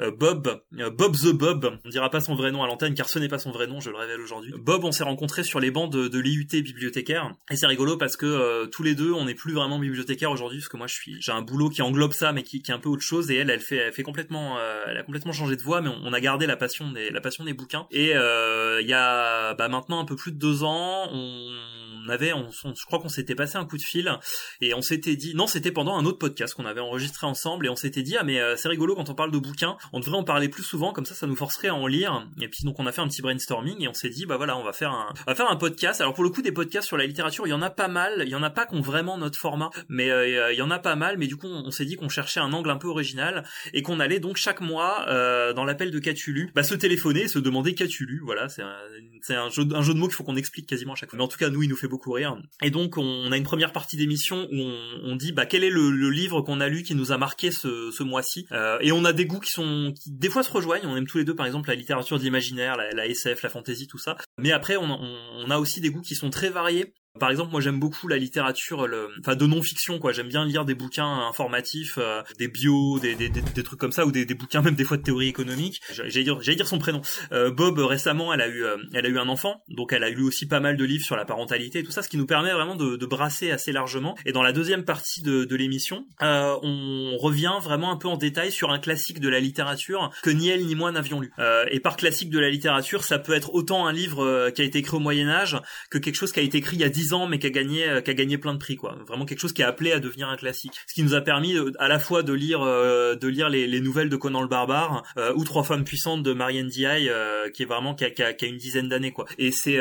euh, Bob euh, Bob the Bob. On dira pas son vrai nom à l'antenne car ce n'est pas son vrai nom je le révèle aujourd'hui. Bob on s'est rencontrés sur les bancs de, de l'IUT bibliothécaire. Et c'est rigolo parce que euh, tous les deux on n'est plus vraiment bibliothécaire aujourd'hui parce que moi je suis j'ai un boulot qui englobe ça mais qui, qui est un peu autre chose. Et elle elle fait elle fait complètement euh, elle a complètement changé de voie mais on, a gardé la passion des la passion des bouquins. Et il y a bah, maintenant un peu plus de deux ans on avait on, on- je crois qu'on s'était passé un coup de fil et on s'était dit non c'était pendant un autre podcast qu'on avait enregistré ensemble et on s'était dit ah mais euh, c'est rigolo quand on parle de bouquins on devrait en parler plus souvent comme ça ça nous forcerait à en lire. Et puis donc on a fait un petit brainstorming et on s'est dit bah voilà on va faire un on va faire un podcast. Alors pour le coup des podcasts sur la littérature il y en a pas mal. Il y en a pas qui ont vraiment notre format mais euh, il y en a pas mal. Mais du coup on, s'est dit qu'on cherchait un angle un peu original et qu'on allait donc chaque mois euh, dans l'appel de Cthulhu bah, se téléphoner et se demander Cthulhu. Voilà c'est un, un jeu un jeu de mots qu'il faut qu'on explique quasiment à chaque fois. Mais en tout cas nous il nous fait beaucoup rire. Et donc on a une première partie d'émission où on, dit bah quel est le, livre qu'on a lu qui nous a marqué ce, ce mois-ci. Euh, et on a des goûts qui sont qui des fois se rejoignent. On aime tous les deux par exemple la littérature de l'imaginaire, la, SF, la fantasy, tout ça. Mais après on, a aussi des goûts qui sont très variés. Par exemple, moi j'aime beaucoup la littérature, le... enfin de non-fiction quoi. J'aime bien lire des bouquins informatifs, euh, des bios, des, des, des, trucs comme ça, ou des, bouquins même des fois de théorie économique. J'allais dire, j'allais dire son prénom. Euh, Bob récemment, elle a eu, euh, elle a eu un enfant, donc elle a lu aussi pas mal de livres sur la parentalité et tout ça, ce qui nous permet vraiment de, de brasser assez largement. Et dans la deuxième partie de, de l'émission, on revient vraiment un peu en détail sur un classique de la littérature que ni elle ni moi n'avions lu. et par classique de la littérature, ça peut être autant un livre qui a été écrit au Moyen Âge que quelque chose qui a été écrit il y a 10 ans mais qui a gagné euh, qui a gagné plein de prix quoi. Vraiment quelque chose qui est appelé à devenir un classique. Ce qui nous a permis euh, à la fois de lire euh, de lire les, les, nouvelles de Conan le barbare ou Trois femmes puissantes de Marianne Diaye qui est vraiment qui a, qui a, qui a une dizaine d'années quoi. Et c'est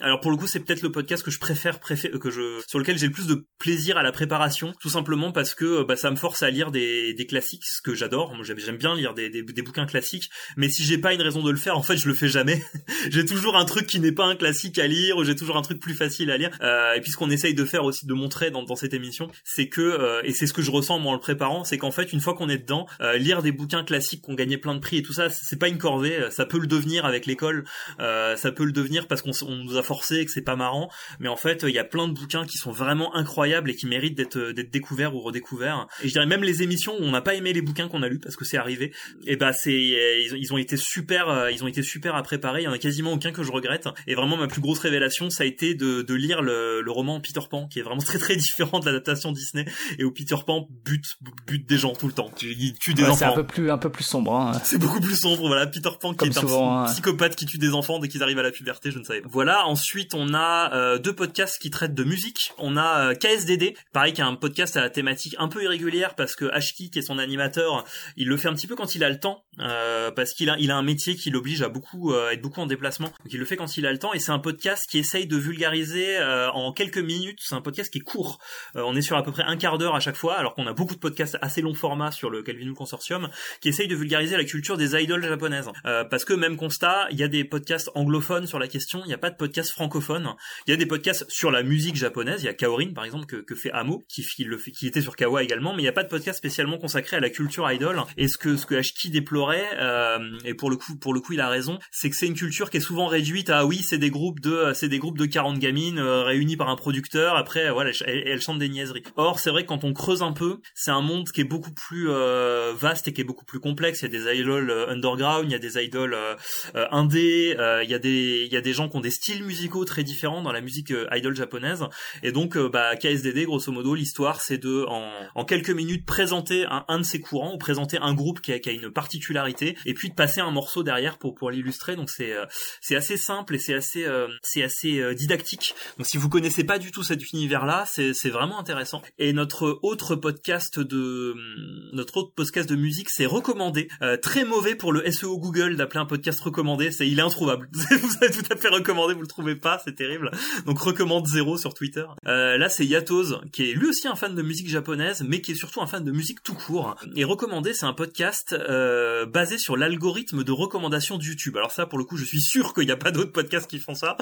alors pour le coup c'est peut-être le podcast que je préfère préfère que je sur lequel j'ai le plus de plaisir à la préparation tout simplement parce que bah, ça me force à lire des, des classiques ce que j'adore. Moi j'aime bien lire des, des, des, bouquins classiques. Mais si j'ai pas une raison de le faire en fait je le fais jamais. (laughs) J'ai toujours un truc qui n'est pas un classique à lire ou j'ai toujours un truc plus facile à lire et puis ce qu'on essaye de faire aussi de montrer dans, dans cette émission, c'est que euh, et c'est ce que je ressens moi en le préparant, c'est qu'en fait une fois qu'on est dedans, euh, lire des bouquins classiques qui ont gagné plein de prix et tout ça, c'est pas une corvée, ça peut le devenir avec l'école, ça peut le devenir parce qu'on nous a forcé que c'est pas marrant, mais en fait il y a plein de bouquins qui sont vraiment incroyables et qui méritent d'être d'être découverts ou redécouverts. Et je dirais même les émissions où on n'a pas aimé les bouquins qu'on a lus parce que c'est arrivé, et bah c'est ils, ont été super, ils ont été super à préparer. Il y en a quasiment aucun que je regrette. Et vraiment ma plus grosse révélation, ça a été de lire le, le roman Peter Pan, qui est vraiment (laughs) très très différent de l'adaptation Disney, et où Peter Pan bute, bute des gens tout le temps. Il tue des enfants. C'est un peu plus, un peu plus sombre. Hein. C'est beaucoup plus sombre, voilà. Peter Pan qui est un hein. psychopathe qui tue des enfants dès qu'ils arrivent à la puberté, je ne savais pas. Voilà. Ensuite, on a euh, deux podcasts qui traitent de musique. On a euh, KSDD, pareil, qui a un podcast à la thématique un peu irrégulière parce que Ashki, qui est son animateur, il le fait un petit peu quand il a le temps, euh, parce qu'il a, il a un métier qui l'oblige à beaucoup euh, être beaucoup en déplacement. Donc il le fait quand il a le temps, et c'est un podcast qui essaye de vulgariser en quelques minutes. C'est un podcast qui est court. Euh, on est sur à peu près un quart d'heure à chaque fois, alors qu'on a beaucoup de podcasts assez long format sur le Calvin Consortium, qui essayent de vulgariser la culture des idoles japonaises. Euh, parce que même constat, il y a des podcasts anglophones sur la question, il n'y a pas de podcast francophone. Il y a des podcasts sur la musique japonaise. Il y a Kaorin par exemple que, que fait Amo, qui, le fait, qui était sur Kawa également, mais il n'y a pas de podcast spécialement consacré à la culture idol. Et ce que ce que Ashki déplorait, euh, et pour le coup pour le coup il a raison, c'est que c'est une culture qui est souvent réduite à oui c'est des groupes de c'est des groupes de 40 gamines réunis par un producteur après voilà elle, elle, chante des niaiseries. Or c'est vrai que quand on creuse un peu c'est un monde qui est beaucoup plus euh, vaste et qui est beaucoup plus complexe. Il y a des idoles euh, underground il y a des idoles euh, euh indé il y a des il y a des gens qui ont des styles musicaux très différents dans la musique idol japonaise. Et donc bah KSDD grosso modo l'histoire c'est de en, en, quelques minutes présenter un, un, de ces courants ou présenter un groupe qui a, qui a, une particularité et puis de passer un morceau derrière pour pour l'illustrer. Donc c'est c'est assez simple et c'est assez c'est assez didactique. Donc si vous connaissez pas du tout cet univers là c'est vraiment intéressant. Et notre autre podcast de notre autre podcast de musique, c'est recommandé. Euh, très mauvais pour le SEO Google d'appeler un podcast recommandé. C'est il est introuvable. (laughs) vous avez tout à fait recommandé, vous le trouvez pas, c'est terrible. Donc recommande zéro sur Twitter. Euh, là, c'est Yatos qui est lui aussi un fan de musique japonaise, mais qui est surtout un fan de musique tout court. Et recommandé, c'est un podcast euh, basé sur l'algorithme de recommandation de YouTube. Alors ça, pour le coup, je suis sûr qu'il n'y a pas d'autres podcasts qui font ça.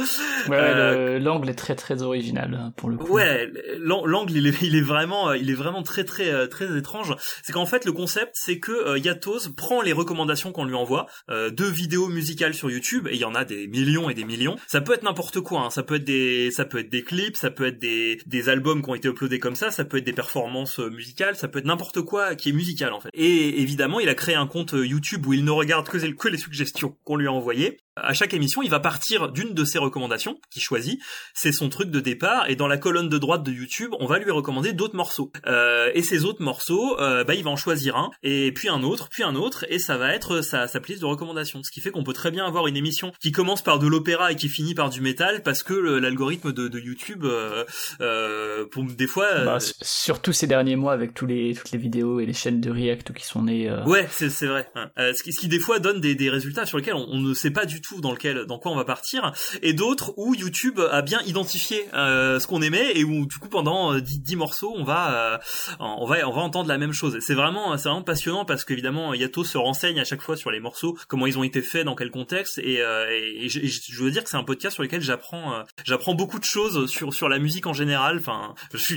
Ouais, l'angle est très très original hein, pour le coup. Ouais, l'angle il est, vraiment euh, il est vraiment très très euh, très étrange c'est qu'en fait le concept c'est que euh, Yatos prend les recommandations qu'on lui envoie de vidéos musicales sur YouTube et il y en a des millions et des millions ça peut être n'importe quoi hein. ça peut être des ça peut être des clips ça peut être des des albums qui ont été uploadés comme ça ça peut être des performances musicales ça peut être n'importe quoi qui est musical en fait et évidemment il a créé un compte YouTube où il ne regarde que les suggestions qu'on lui a envoyées à chaque émission, il va partir d'une de ses recommandations qu'il choisit. C'est son truc de départ. Et dans la colonne de droite de YouTube, on va lui recommander d'autres morceaux. Euh, et ces autres morceaux, euh, bah, il va en choisir un, et puis un autre, puis un autre, et ça va être sa, sa liste de recommandations. Ce qui fait qu'on peut très bien avoir une émission qui commence par de l'opéra et qui finit par du métal, parce que l'algorithme de, de, YouTube, euh, euh pour des fois... Euh, bah, surtout ces derniers mois, avec tous les, toutes les vidéos et les chaînes de React qui sont nées... Ouais, c'est vrai. ce, qui, ce qui des fois donne des, des résultats sur lesquels on, on ne sait pas du tout dans lequel, dans quoi on va partir, et d'autres où YouTube a bien identifié euh, ce qu'on aimait et où du coup pendant 10, morceaux on va, on va, on va entendre la même chose. C'est vraiment, c'est vraiment passionnant parce qu'évidemment Yato se renseigne à chaque fois sur les morceaux, comment ils ont été faits, dans quel contexte, et, et, je, je, veux dire que c'est un podcast sur lequel j'apprends, j'apprends beaucoup de choses sur sur la musique en général. Enfin,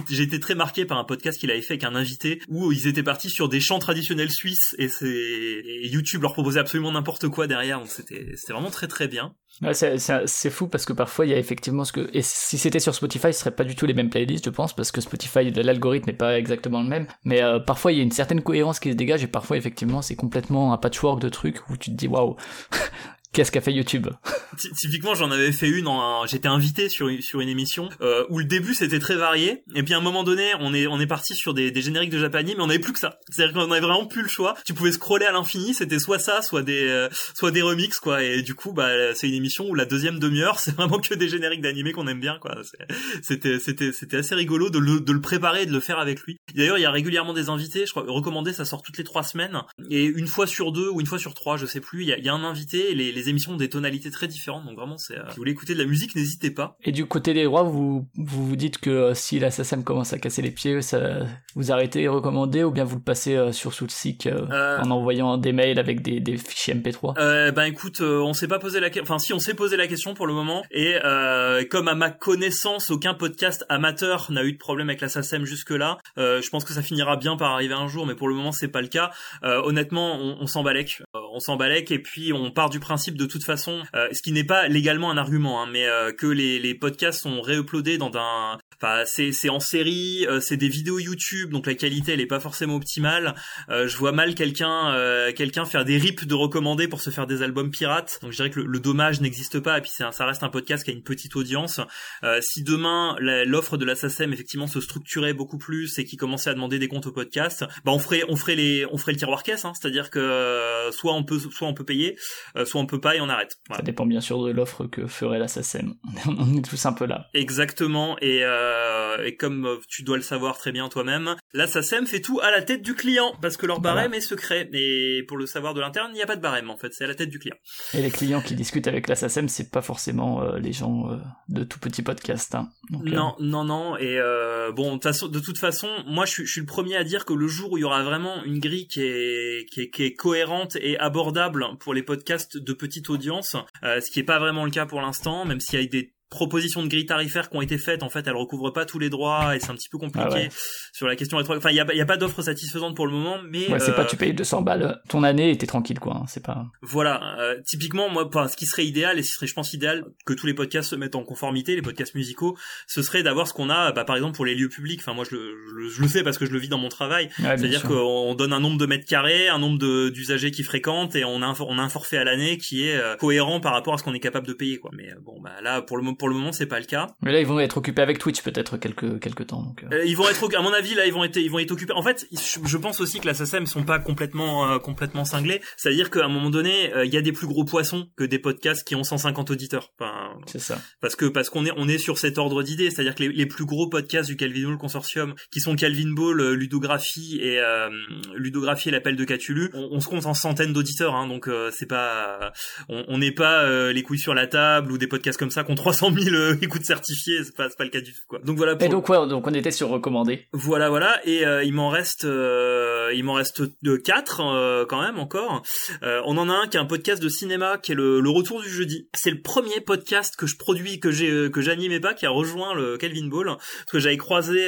j'ai été très marqué par un podcast qu'il avait fait avec un invité où ils étaient partis sur des chants traditionnels suisses et c'est YouTube leur proposait absolument n'importe quoi derrière. Donc c'était c'était vraiment très très bien. C'est fou parce que parfois il y a effectivement ce que et si c'était sur Spotify, ce serait pas du tout les mêmes playlists, je pense, parce que Spotify l'algorithme n'est pas exactement le même. Mais euh, parfois il y a une certaine cohérence qui se dégage et parfois effectivement c'est complètement un patchwork de trucs où tu te dis waouh, Qu'est-ce qu'a fait YouTube Typiquement, j'en avais fait une. J'étais invité sur sur une émission euh, où le début c'était très varié, et puis à un moment donné, on est on est parti sur des, des génériques de Japani, mais on n'avait plus que ça. C'est-à-dire qu'on avait vraiment plus le choix. Tu pouvais scroller à l'infini, c'était soit ça, soit des euh, soit des remixes quoi. Et du coup, bah c'est une émission où la deuxième demi-heure, (laughs) c'est vraiment que des génériques d'animé qu'on aime bien quoi. C'était c'était c'était assez rigolo de le de le préparer et de le faire avec lui. D'ailleurs, il y a régulièrement des invités. Je crois recommandé, ça sort toutes les trois semaines, et une fois sur deux ou une fois sur trois, je sais plus. Il y a, un invité. Émissions ont des tonalités très différentes, donc vraiment, c'est, euh, si vous voulez écouter de la musique, n'hésitez pas. Et du côté des droits, vous vous, vous dites que euh, si l'assassin commence à casser les pieds, ça, vous arrêtez et recommandez, ou bien vous le passez euh, sur Soulseek en envoyant des mails avec des, des fichiers MP3 euh, Ben écoute, on s'est pas posé la question, enfin si, on s'est posé la question pour le moment, et comme à ma connaissance, aucun podcast amateur n'a eu de problème avec l'assassin jusque-là, je pense que ça finira bien par arriver un jour, mais pour le moment, c'est pas le cas. honnêtement, on, on on s'en balèque, et puis on part du principe de toute façon euh, ce qui n'est pas légalement un argument, hein, mais euh, que les, podcasts sont réuploadés dans un, enfin c'est en série, euh, c'est des vidéos YouTube, donc la qualité elle est pas forcément optimale. je vois mal quelqu'un quelqu'un faire des rips de recommandés pour se faire des albums pirates. Donc je dirais que le, dommage n'existe pas, et puis ça reste un podcast qui a une petite audience. si demain l'offre de la effectivement se structurait beaucoup plus et qui commençait à demander des comptes au podcast, bah on ferait on ferait les on ferait le tiroir caisse, hein, c'est-à-dire que soit on peut soit on peut payer, soit on peut et on arrête. Ça dépend bien sûr de l'offre que ferait la SACEM. (laughs) On est tous un peu là. Exactement. Et, euh, et comme euh, tu dois le savoir très bien toi-même, la SACEM fait tout à la tête du client parce que leur barème est secret. Et pour le savoir de l'interne, il n'y a pas de barème en fait. C'est à la tête du client. Et les clients qui discutent avec la SACEM, c'est pas forcément euh, les gens euh, de tout petit podcast. Hein. non, non, non. Et bon, de toute façon, moi, je suis, je suis le premier à dire que le jour où il y aura vraiment une grille qui est, qui est, qui est cohérente et abordable pour les podcasts de audience, euh, ce qui est pas vraiment le cas pour l'instant, même s'il y a des propositions de grille tarifaire qui ont été faites, en fait, elles recouvrent pas tous les droits et c'est un petit peu compliqué ah sur la question rétro. Enfin, il y a, y a, pas d'offre satisfaisante pour le moment, mais ouais, c'est pas euh, tu payes 200 balles ton année et t'es tranquille quoi. Hein, c'est pas. Voilà, euh, typiquement moi, ce qui serait idéal et ce serait, je pense, idéal que tous les podcasts se mettent en conformité, les podcasts musicaux, ce serait d'avoir ce qu'on a, bah, par exemple pour les lieux publics. Enfin, moi je le, je, le sais parce que je le vis dans mon travail. C'est-à-dire qu'on donne un nombre de mètres carrés, un nombre d'usagers qui fréquentent et on a un, on a un forfait à l'année qui est euh, cohérent par rapport à ce qu'on est capable de payer quoi. Mais bon, bah là pour le pour le moment c'est pas le cas. Mais là, ils vont être occupés avec Twitch peut-être quelques quelques temps. Donc, euh. Euh, ils vont être, à mon avis, là, ils vont être, ils vont être occupés. En fait, je pense aussi que la SACEM sont pas complètement euh, complètement cinglés. C'est-à-dire qu'à un moment donné, il y a des plus gros poissons que des podcasts qui ont 150 auditeurs. Enfin, c'est ça. Parce que parce qu'on est on est sur cet ordre d'idées. C'est-à-dire que les, les, plus gros podcasts du Calvin Ball Consortium, qui sont Calvin Ball, Ludographie et Ludographie et l'appel de Catulu, on, se compte en centaines d'auditeurs. Hein, donc c'est pas, on n'est pas les couilles sur la table ou des podcasts comme ça qui ont 300 000 écoutes certifié, c'est pas, pas le cas du tout quoi. Donc voilà. Et donc ouais, donc on était sur recommandé. Voilà voilà et euh, il m'en reste euh, il m'en reste de quatre euh, quand même encore. on en a un qui est un podcast de cinéma qui est le, le retour du jeudi. C'est le premier podcast que je produis que j'ai que j'animais pas qui a rejoint le Calvin Ball parce que j'avais croisé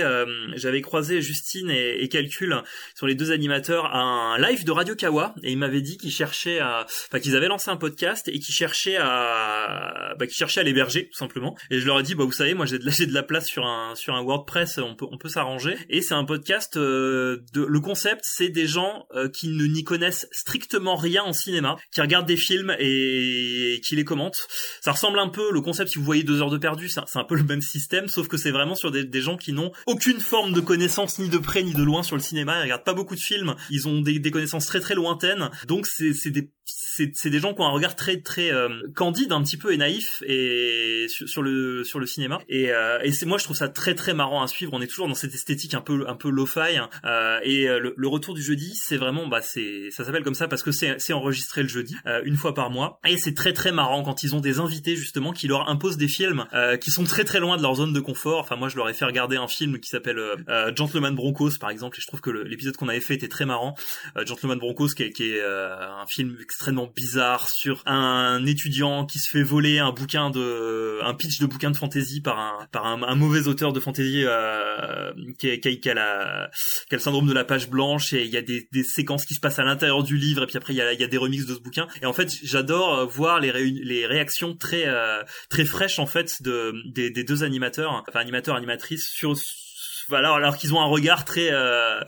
j'avais croisé Justine et, et Calcul sur les deux animateurs à un live de Radio Kawa et ils m'avaient dit qu'ils cherchaient à enfin qu'ils avaient lancé un podcast et qu'ils cherchaient à bah, qu'ils cherchaient à l'héberger tout simplement et je leur ai dit bah vous savez moi j'ai de la (laughs) de la place sur un sur un WordPress on peut on peut s'arranger. Et c'est un podcast euh, de le concept c'est des gens euh, qui ne n'y connaissent strictement rien en cinéma qui regardent des films et, qui les commentent. Ça ressemble un peu le concept si vous voyez deux heures de perdu c'est un peu le même système sauf que c'est vraiment sur des, des gens qui n'ont aucune forme de connaissance ni de près ni de loin sur le cinéma. Ils regardent pas beaucoup de films. Ils ont des, des connaissances très très lointaines. Donc c'est c'est des c'est des gens qui ont un regard très très euh, candide un petit peu et naïf et sur, le sur le cinéma. Et, euh, et c'est moi je trouve ça très très marrant à suivre. On est toujours dans cette esthétique un peu un peu lo-fi hein. euh, et euh, le, retour du jeudi c'est vraiment bah c'est ça s'appelle comme ça parce que c'est enregistré le jeudi une fois par mois. Et c'est très très marrant quand ils ont des invités justement qui leur imposent des films qui sont très très loin de leur zone de confort. Enfin moi je leur ai fait regarder un film qui s'appelle Gentleman Broncos par exemple et je trouve que l'épisode qu'on avait fait était très marrant. Gentleman Broncos qui est, qui est un film extrêmement bizarre sur un étudiant qui se fait voler un bouquin de un pitch de bouquin de fantasy par un par un, mauvais auteur de fantasy euh, qui, qui, qui, a qui a le syndrome de la page blanche et il y a des, des séquences qui se passent à l'intérieur du livre et puis après il y a il y a des remixes de ce bouquin. Et en fait j'adore voir les les réactions très euh, très fraîches en fait de des, des deux animateurs enfin animateurs animatrices sur voilà, alors qu'ils ont un regard très euh,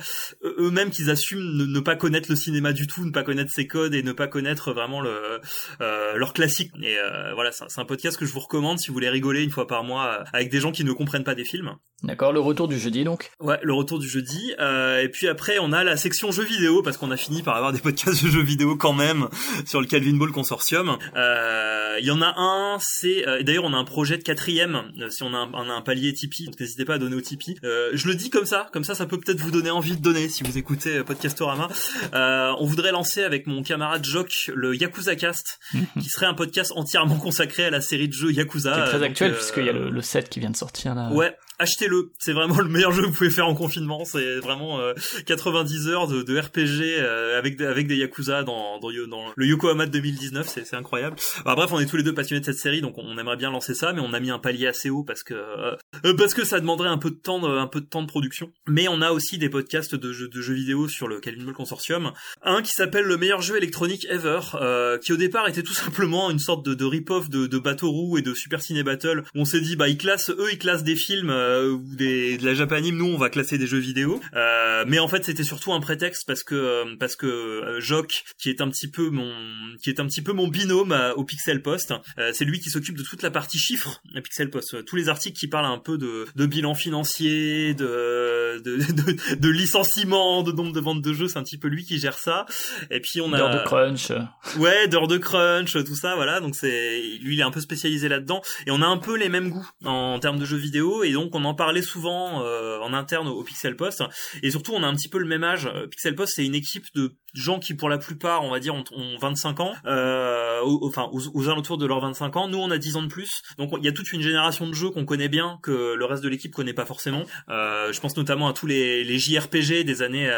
eux-mêmes qu'ils assument ne, pas connaître le cinéma du tout, ne pas connaître ses codes et ne pas connaître vraiment le euh, leur classique. Et euh, voilà, c'est un podcast que je vous recommande si vous voulez rigoler une fois par mois avec des gens qui ne comprennent pas des films. D'accord, le retour du jeudi donc. Ouais, le retour du jeudi. et puis après, on a la section jeux vidéo parce qu'on a fini par avoir des podcasts de jeux vidéo quand même sur le Calvin Ball Consortium. Il y en a un, c'est d'ailleurs on a un projet de quatrième. si on a un, on a un palier Tipeee, donc n'hésitez pas à donner au Tipeee. Euh, je le dis comme ça, comme ça, ça peut peut-être vous donner envie de donner si vous écoutez euh, Podcastorama. Euh, on voudrait lancer avec mon camarade Jock le Yakuza Cast, (laughs) qui serait un podcast entièrement consacré à la série de jeux Yakuza. C'est très actuel puisqu'il y a le, le, set qui vient de sortir là. Ouais, achetez-le. C'est vraiment le meilleur jeu que vous pouvez faire en confinement. C'est vraiment 90 euh, heures de, de RPG euh, avec avec des yakuza dans, dans, dans le Yokohama de 2019. C'est incroyable. Bah, bref, on est tous les deux passionnés de cette série, donc on aimerait bien lancer ça, mais on a mis un palier assez haut parce que euh, parce que ça demanderait un peu de temps, de, un peu de temps de production. Mais on a aussi des podcasts de jeux, de jeux vidéo sur le Calvin Consortium. Un qui s'appelle le meilleur jeu électronique ever, qui au départ était tout simplement une sorte de, de rip-off de, de Battle Roux et de Super Ciné Battle. On s'est dit bah ils classent eux ils classent des films euh, ou des de la japanime, nous on va classer des jeux vidéo. Euh, mais en fait c'était surtout un prétexte parce que euh, parce que Jock, qui est un petit peu mon qui est un petit peu mon binôme au Pixel Post, c'est lui qui s'occupe de toute la partie chiffres à Pixel Post, tous les articles qui parlent un peu de, de bilan financier, de de, (laughs) de de, licenciement, de nombre de ventes de jeux, c'est un petit peu lui qui gère ça. Et puis on a d'heures de crunch. Ouais, d'heures de crunch, tout ça, voilà. Donc c'est lui il est un peu spécialisé là-dedans et on a un peu les mêmes goûts en termes de jeux vidéo et donc on en parlait souvent euh, en interne au, Pixel Post. Et surtout on a un petit peu le même âge. Euh, Pixel Post c'est une équipe de gens qui pour la plupart on va dire ont, 25 ans euh, enfin aux, alentours de leurs 25 ans. Nous on a 10 ans de plus. Donc il y a toute une génération de jeux qu'on connaît bien que le reste de l'équipe connaît pas forcément. Je pense notamment à tous les, JRPG des années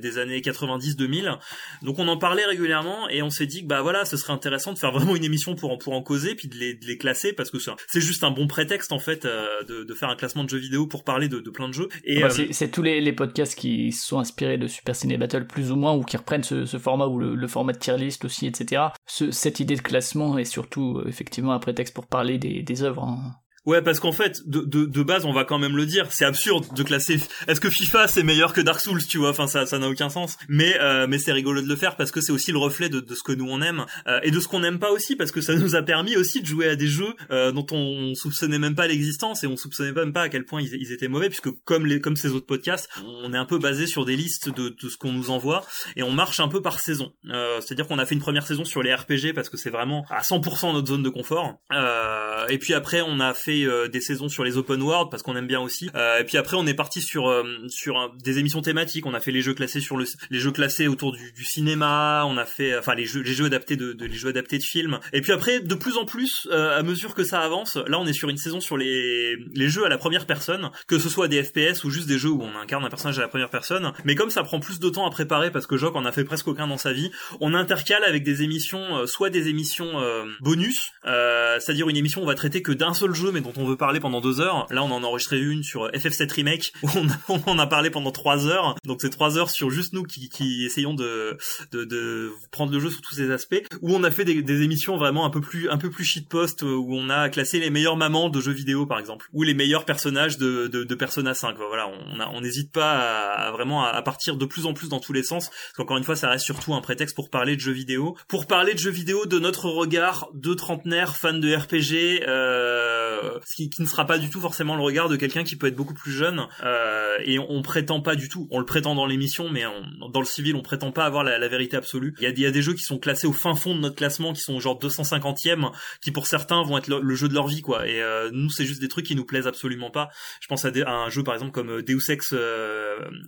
des années 90 2000 donc on en parlait régulièrement et on s'est dit que bah voilà ce serait intéressant de faire vraiment une émission pour en pour en causer puis de les, de les classer parce que c'est juste un bon prétexte en fait de, de, faire un classement de jeux vidéo pour parler de, de plein de jeux et bah, euh, c'est tous les, les podcasts qui sont inspirés de Super Ciné Battle plus ou moins ou qui reprennent ce, ce format ou le, format de tier list aussi etc ce, cette idée de classement est surtout euh, effectivement un prétexte pour parler des, des œuvres hein. Ouais, parce qu'en fait, de, de, de, base, on va quand même le dire, c'est absurde de classer. Est-ce que FIFA c'est meilleur que Dark Souls, tu vois? Enfin, ça, ça n'a aucun sens. Mais, euh, mais c'est rigolo de le faire parce que c'est aussi le reflet de, de ce que nous on aime euh, et de ce qu'on n'aime pas aussi, parce que ça nous a permis aussi de jouer à des jeux euh, dont on soupçonnait même pas l'existence et on soupçonnait même pas à quel point ils, ils, étaient mauvais, puisque comme les, comme ces autres podcasts, on est un peu basé sur des listes de, de ce qu'on nous envoie et on marche un peu par saison. C'est-à-dire qu'on a fait une première saison sur les RPG parce que c'est vraiment à 100% notre zone de confort. et puis après, on a fait des saisons sur les open world parce qu'on aime bien aussi. Euh, et puis après, on est parti sur euh, sur des émissions thématiques. On a fait les jeux classés sur le les jeux classés autour du, du cinéma. On a fait enfin les jeux les jeux adaptés de, de, les jeux adaptés de films. Et puis après, de plus en plus, euh, à mesure que ça avance, là, on est sur une saison sur les les jeux à la première personne, que ce soit des FPS ou juste des jeux où on incarne un personnage à la première personne. Mais comme ça prend plus de temps à préparer parce que Jock en a fait presque aucun dans sa vie, on intercale avec des émissions, soit des émissions bonus, c'est-à-dire une émission où on va traiter que d'un seul jeu mais dont on veut parler pendant deux heures. Là, on en a enregistré une sur FF7 Remake (laughs) où on, en a parlé pendant trois heures. Donc c'est trois heures sur juste nous qui, qui essayons de, de, de prendre le jeu sous tous ses aspects. Où on a fait des, des émissions vraiment un peu plus un peu plus shitpost où on a classé les meilleures mamans de jeux vidéo par exemple ou les meilleurs personnages de, de, de Persona 5. Voilà, on n'hésite pas à, vraiment à, partir de plus en plus dans tous les sens. Parce qu'encore une fois, ça reste surtout un prétexte pour parler de jeux vidéo, pour parler de jeux vidéo de notre regard de trentenaire fan de RPG. Euh, ce qui, qui, ne sera pas du tout forcément le regard de quelqu'un qui peut être beaucoup plus jeune et on, on, prétend pas du tout. On le prétend dans l'émission mais dans le civil on prétend pas avoir la, la vérité absolue. Il y a, y a des jeux qui sont classés au fin fond de notre classement qui sont genre 250e qui pour certains vont être le, jeu de leur vie quoi. Et nous c'est juste des trucs qui nous plaisent absolument pas. Je pense à, à un jeu par exemple comme Deus Ex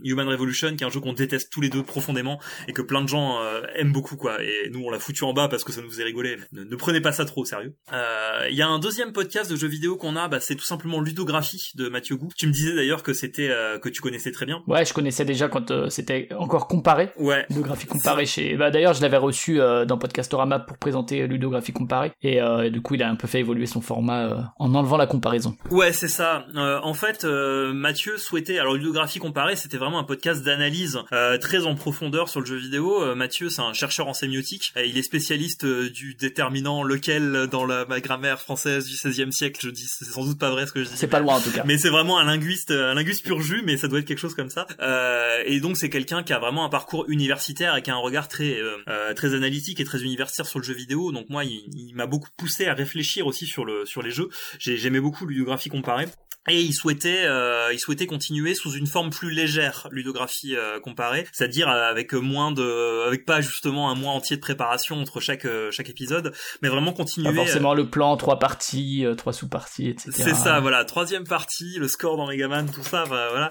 Human Revolution qui est un jeu qu'on déteste tous les deux profondément et que plein de gens aiment beaucoup quoi. Et nous on l'a foutu en bas parce que ça nous faisait rigoler. Ne, ne prenez pas ça trop au sérieux. Euh, il y a un deuxième podcast de jeux vidéo qu'on a, bah, c'est tout simplement Ludographie de Mathieu Gou. Tu me disais d'ailleurs que c'était euh, que tu connaissais très bien. Ouais, je connaissais déjà quand euh, c'était encore comparé. Ouais. Ludographie comparée chez. Bah d'ailleurs, je l'avais reçu dans Podcastorama pour présenter Ludographie comparée et, du coup, il a un peu fait évoluer son format en enlevant la comparaison. Ouais, c'est ça. en fait, Mathieu souhaitait. Alors Ludographie comparée, c'était vraiment un podcast d'analyse très en profondeur sur le jeu vidéo. Mathieu, c'est un chercheur en sémiotique. il est spécialiste du déterminant lequel dans la grammaire française du XVIe siècle. Je dis, c'est sans doute pas vrai ce que je dis. C'est pas loin en tout cas. Mais c'est vraiment un linguiste, un linguiste pur jus, mais ça doit être quelque chose comme ça. Euh, et donc c'est quelqu'un qui a vraiment un parcours universitaire et qui a un regard très euh, euh très analytique et très universitaire sur le jeu vidéo. Donc moi, il, il m'a beaucoup poussé à réfléchir aussi sur le sur les jeux. J'aimais beaucoup l'udiographie comparée. Et il souhaitait, euh, il souhaitait continuer sous une forme plus légère, ludographie euh, comparée, c'est-à-dire avec moins de, avec pas justement un mois entier de préparation entre chaque euh, chaque épisode, mais vraiment continuer. Pas forcément le plan, trois parties, euh, trois sous-parties, C'est ça, voilà, troisième partie, le score dans Megaman, tout ça, voilà.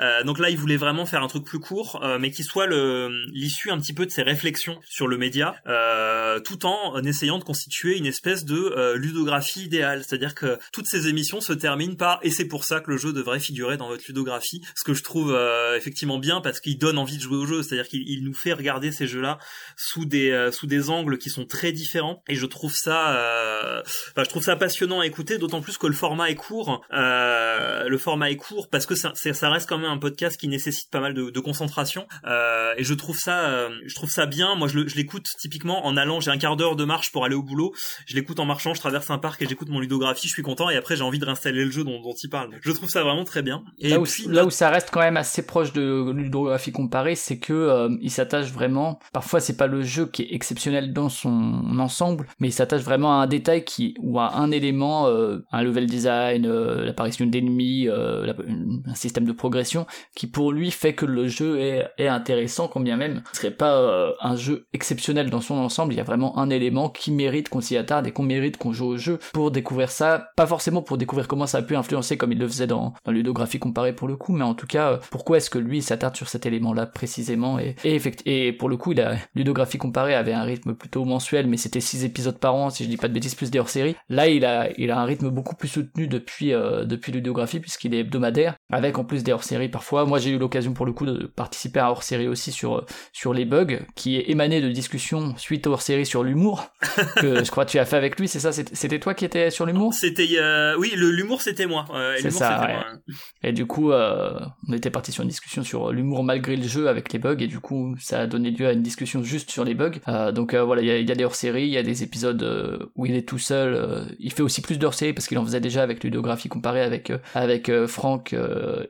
Euh, donc là, il voulait vraiment faire un truc plus court, mais qui soit l'issue un petit peu de ses réflexions sur le média, tout en essayant de constituer une espèce de ludographie idéale, c'est-à-dire que toutes ces émissions se terminent par et c'est pour ça que le jeu devrait figurer dans votre ludographie. Ce que je trouve euh, effectivement bien parce qu'il donne envie de jouer au jeu, c'est-à-dire qu'il nous fait regarder ces jeux-là sous des euh, sous des angles qui sont très différents et je trouve ça euh, je trouve ça passionnant à écouter d'autant plus que le format est court le format est court parce que ça, ça reste quand même un podcast qui nécessite pas mal de, de concentration et je trouve ça je trouve ça bien moi je, l'écoute typiquement en allant j'ai un quart d'heure de marche pour aller au boulot je l'écoute en marchant je traverse un parc et j'écoute mon ludographie je suis content et après j'ai envie de réinstaller le jeu dont, dont parle. Je trouve ça vraiment très bien. Et là, où, là où ça reste quand même assez proche de l'hydrographie comparée, c'est que euh, il s'attache vraiment. Parfois, c'est pas le jeu qui est exceptionnel dans son ensemble, mais il s'attache vraiment à un détail qui ou à un élément, euh, un level design, euh, l'apparition d'ennemis, un système de progression, qui pour lui fait que le jeu est, est intéressant, quand bien même ce serait pas un jeu exceptionnel dans son ensemble. Il y a vraiment un élément qui mérite qu'on s'y attarde et qu'on mérite qu'on joue au jeu pour découvrir ça, pas forcément pour découvrir comment ça a pu influencer comme il le faisait dans, ludographie comparée pour le coup, mais en tout cas, euh, pourquoi est-ce que lui s'attarde sur cet élément-là précisément? Et, et, et pour le coup, ludographie comparée avait un rythme plutôt mensuel, mais c'était 6 épisodes par an, si je dis pas de bêtises, plus des hors-série. Là, il a, il a un rythme beaucoup plus soutenu depuis, euh, depuis ludographie, puisqu'il est hebdomadaire, avec en plus des hors-série parfois. Moi, j'ai eu l'occasion pour le coup de participer à hors-série aussi sur, sur les bugs, qui est émané de discussions suite au hors-série sur l'humour, (laughs) que je crois que tu as fait avec lui, c'est ça? C'était toi qui étais sur l'humour? C'était, euh, oui, l'humour c'était moi. c'est ça, ouais. (laughs) Et du coup, euh, on était parti sur une discussion sur l'humour malgré le jeu avec les bugs, et du coup, ça a donné lieu à une discussion juste sur les bugs. Euh, donc euh, voilà, il y a, y a, des hors-séries, il y a des épisodes euh, où il est tout seul. Euh, il fait aussi plus d'hors-séries parce qu'il en faisait déjà avec ludographie comparée avec avec Franck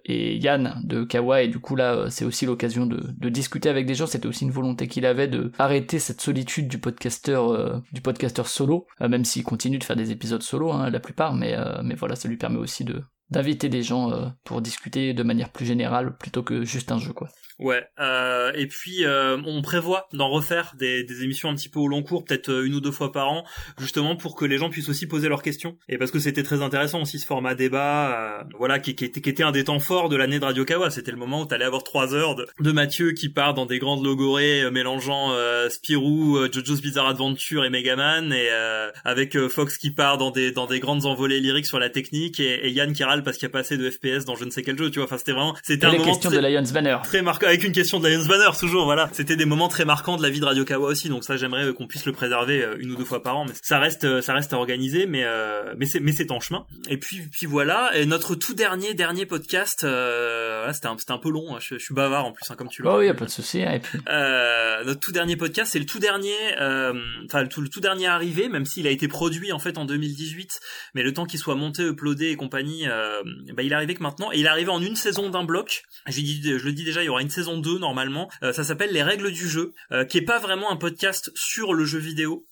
et Yann de Kawa, et du coup là, c'est aussi l'occasion de, discuter avec des gens. C'était aussi une volonté qu'il avait de arrêter cette solitude du podcasteur du podcasteur solo, même s'il continue de faire des épisodes solo, hein, la plupart, mais mais voilà, ça lui permet aussi de d'inviter des gens euh, pour discuter de manière plus générale plutôt que juste un jeu quoi. Ouais, euh, et puis euh, on prévoit d'en refaire des, des, émissions un petit peu au long cours, peut-être euh, une ou deux fois par an, justement pour que les gens puissent aussi poser leurs questions. Et parce que c'était très intéressant aussi ce format débat, euh, voilà, qui, qui, était, qui, était, un des temps forts de l'année de Radio Kawa. C'était le moment où t'allais avoir trois heures de, de, Mathieu qui part dans des grandes logorées euh, mélangeant Spirou, JoJo's Bizarre Adventure et Megaman, et avec Fox qui part dans des dans des grandes envolées lyriques sur la technique, et, et Yann qui râle parce qu'il y a pas assez de FPS dans je ne sais quel jeu, tu vois. Enfin, c'était vraiment, c'était un moment très, de Lions Banner. très marquant avec une question de Lions Banner toujours voilà c'était des moments très marquants de la vie de Radio Kawa aussi donc ça j'aimerais euh, qu'on puisse le préserver euh, une ou deux fois par an mais ça reste euh, ça reste à organiser mais mais c'est mais c'est en chemin et puis puis voilà et notre tout dernier dernier podcast euh, c'était un c'était un peu long hein. je, suis bavard en plus hein, comme tu le oh oui y a pas de souci hein, et puis... notre tout dernier podcast c'est le tout dernier enfin le tout le tout dernier arrivé même s'il a été produit en fait en 2018 mais le temps qu'il soit monté uploadé et compagnie bah, il arrivé que maintenant, et il arrivé en une saison d'un bloc. Je le dis déjà, il y aura une saison 2 normalement. ça s'appelle Les règles du jeu, qui est pas vraiment un podcast sur le jeu vidéo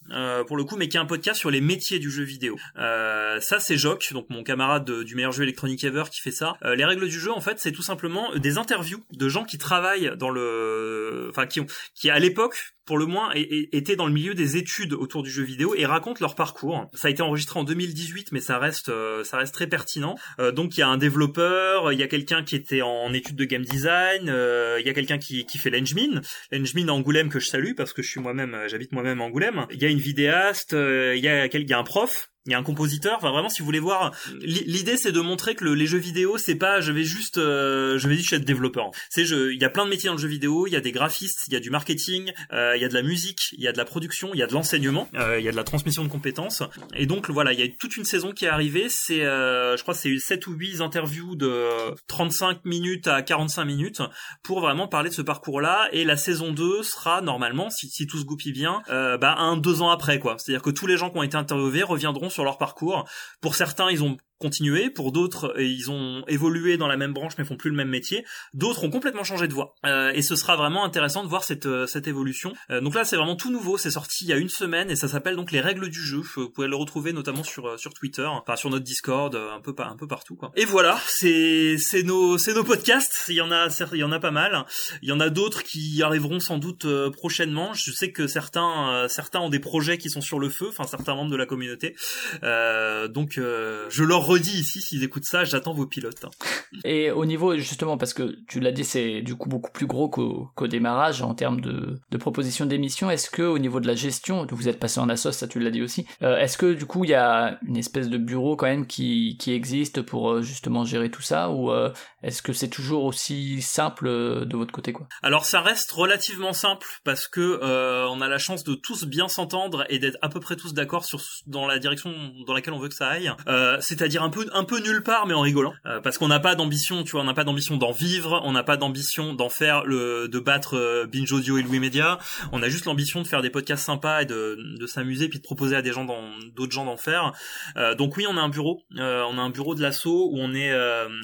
pour le coup, mais qui est un podcast sur les métiers du jeu vidéo. ça, c'est Jock, donc mon camarade du meilleur jeu électronique ever, qui fait ça. les règles du jeu, en fait, c'est tout simplement des interviews de gens qui travaillent dans le, enfin qui ont, qui à l'époque pour le moins, étaient dans le milieu des études autour du jeu vidéo et racontent leur parcours. Ça a été enregistré en 2018, mais ça reste, euh, ça reste très pertinent. Euh, donc il y a un développeur, il y a quelqu'un qui était en études de game design, euh, il y a quelqu'un qui, qui fait l'Engmin, l'Engmin Angoulême que je salue parce que je suis moi-même, j'habite moi-même Angoulême. Il y a une vidéaste, il y a, il y a un prof il y a un compositeur enfin vraiment si vous voulez voir l'idée c'est de montrer que les jeux vidéo c'est pas je vais juste euh, je vais juste être développeur. C'est je il y a plein de métiers dans le jeu vidéo il y a des graphistes il y a du marketing euh, il y a de la musique il y a de la production il y a de l'enseignement euh, il y a de la transmission de compétences. Et donc voilà il y a toute une saison qui est arrivée. C'est je crois c'est 7 ou 8 interviews de 35 minutes à 45 minutes pour vraiment parler de ce parcours là et la saison 2 sera normalement si, si tout se goupille bien bah un deux ans après quoi. C'est à dire que tous les gens qui ont été interviewés reviendront sur leur parcours. Pour certains, ils ont continué, pour d'autres euh, ils ont évolué dans la même branche mais font plus le même métier, d'autres ont complètement changé de voie. Euh, et ce sera vraiment intéressant de voir cette euh, cette évolution. donc là c'est vraiment tout nouveau, c'est sorti il y a une semaine et ça s'appelle donc les règles du jeu. Vous pouvez le retrouver notamment sur sur Twitter, enfin sur notre Discord, un peu un peu partout quoi. Et voilà, c'est nos nos podcasts, il y en a il y en a pas mal. Il y en a d'autres qui arriveront sans doute prochainement. Je sais que certains certains ont des projets qui sont sur le feu, enfin certains membres de la communauté. donc je leur redis ici, s'ils écoutent ça, j'attends vos pilotes. Hein. (laughs) Et au niveau, justement, parce que tu l'as dit, c'est du coup beaucoup plus gros qu'au démarrage en termes de, de propositions d'émissions. Est-ce que au niveau de la gestion, vous êtes passé en assos, ça tu l'as dit aussi, euh, est-ce que du coup il y a une espèce de bureau quand même qui, qui existe pour euh, justement gérer tout ça ou euh, est-ce que c'est toujours aussi simple de votre côté quoi? Alors ça reste relativement simple parce que on a la chance de tous bien s'entendre et d'être à peu près tous d'accord sur dans la direction dans laquelle on veut que ça aille. C'est-à-dire un peu un peu nulle part mais en rigolant. Euh, parce qu'on n'a pas d'ambition tu vois on n'a pas d'ambition d'en vivre on n'a pas d'ambition d'en faire le de battre euh, Binge Audio et Louis Media on a juste l'ambition de faire des podcasts sympas et de, de s'amuser puis de proposer à des gens d'autres gens d'en faire. Euh, donc oui on a un bureau. On a un bureau de l'assaut où on est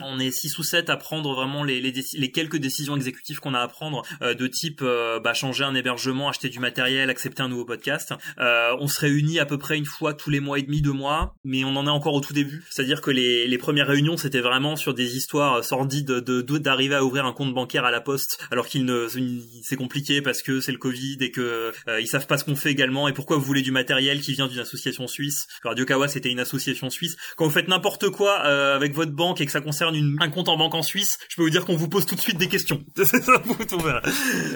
on est six ou sept à prendre vraiment les les, les quelques décisions exécutives qu'on a à prendre de type bah, changer un hébergement acheter du matériel accepter un nouveau podcast. On se réunit à peu près une fois tous les mois et demi deux mois mais on en est encore au tout début c'est-à-dire dire que les, les premières réunions c'était vraiment sur des histoires sordides de d'arriver à ouvrir un compte bancaire à la poste alors qu'il ne c'est compliqué parce que c'est le Covid et que euh, ils savent pas ce qu'on fait également et pourquoi vous voulez du matériel qui vient d'une association suisse. Radio Kawa c'était une association suisse. Quand vous faites n'importe quoi euh, avec votre banque et que ça concerne une, un compte en banque en Suisse, je peux vous dire qu'on vous pose tout de suite des questions. (laughs)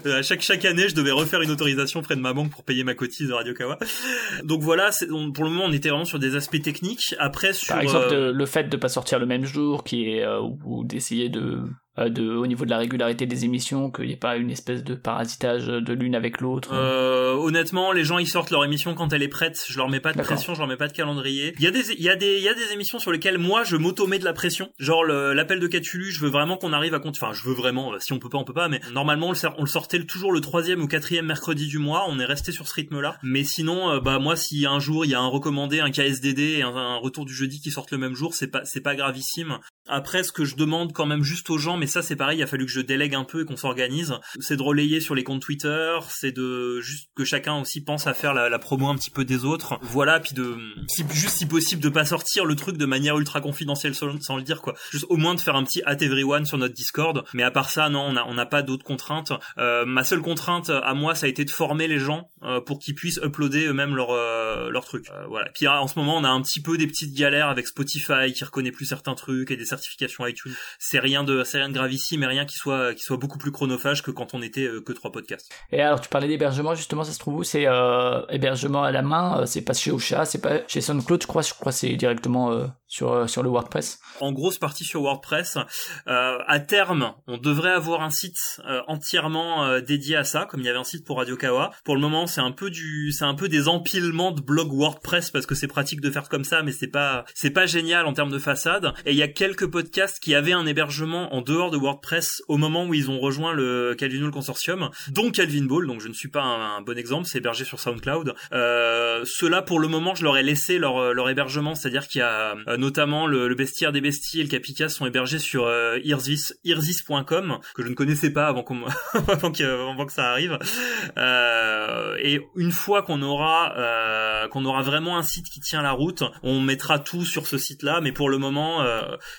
euh, chaque chaque année, je devais refaire une autorisation près de ma banque pour payer ma cotise de Radio Kawa. Donc voilà, pour le moment, on était vraiment sur des aspects techniques. Après sur le fait de pas sortir le même jour, qui est euh, ou d'essayer de de, au niveau de la régularité des émissions, qu'il n'y ait pas une espèce de parasitage de l'une avec l'autre euh, Honnêtement, les gens ils sortent leur émission quand elle est prête. Je leur mets pas de pression, je leur mets pas de calendrier. Il y a des, il y a des, il y a des émissions sur lesquelles moi je m'automets de la pression. Genre l'appel de Catulu, je veux vraiment qu'on arrive à compte. Enfin, je veux vraiment. Si on peut pas, on peut pas. Mais normalement, on le, on le sortait toujours le troisième ou quatrième mercredi du mois. On est resté sur ce rythme-là. Mais sinon, euh, bah moi, si un jour il y a un recommandé, un KSDD et un, un retour du jeudi qui sortent le même jour, c'est pas, c'est pas gravissime. Après, ce que je demande quand même juste aux gens, mais ça c'est pareil, il a fallu que je délègue un peu et qu'on s'organise, c'est de relayer sur les comptes Twitter, c'est de juste que chacun aussi pense à faire la, promo un petit peu des autres, voilà, puis de juste si possible de pas sortir le truc de manière ultra confidentielle sans, le dire quoi, juste au moins de faire un petit at everyone sur notre Discord, mais à part ça non, on a on n'a pas d'autres contraintes. Euh, ma seule contrainte à moi, ça a été de former les gens euh, pour qu'ils puissent uploader eux-mêmes leur euh, leur truc, voilà. Puis en ce moment, on a un petit peu des petites galères avec Spotify qui reconnaît plus certains trucs et des certification iTunes. C'est rien de, c'est rien gravissime, mais rien qui soit, qui soit beaucoup plus chronophage que quand on était euh, que trois podcasts. Et alors, tu parlais d'hébergement, justement, ça se trouve où? C'est euh, hébergement à la main, euh, c'est pas chez Ocha, c'est pas chez SoundCloud, je crois, je crois c'est directement sur sur le WordPress. En grosse partie sur WordPress. à terme, on devrait avoir un site entièrement dédié à ça, comme il y avait un site pour Radio Kawa. Pour le moment, c'est un peu du, c'est un peu des empilements de blogs WordPress parce que c'est pratique de faire comme ça, mais c'est pas, c'est pas génial en termes de façade. Et il y a quelques podcasts qui avaient un hébergement en dehors de WordPress au moment où ils ont rejoint le Calvino le consortium, dont Calvin Ball, donc je ne suis pas un, bon exemple, c'est hébergé sur SoundCloud. Euh, Ceux-là, pour le moment, je leur ai laissé leur, leur hébergement, c'est-à-dire qu'il y a euh, notamment le, bestiaire des besties et le Capicas sont hébergés sur Irzis, irzis.com que je ne connaissais pas avant, (laughs) avant, que, avant que ça arrive. et une fois qu'on aura qu'on aura vraiment un site qui tient la route, on mettra tout sur ce site-là. Mais pour le moment,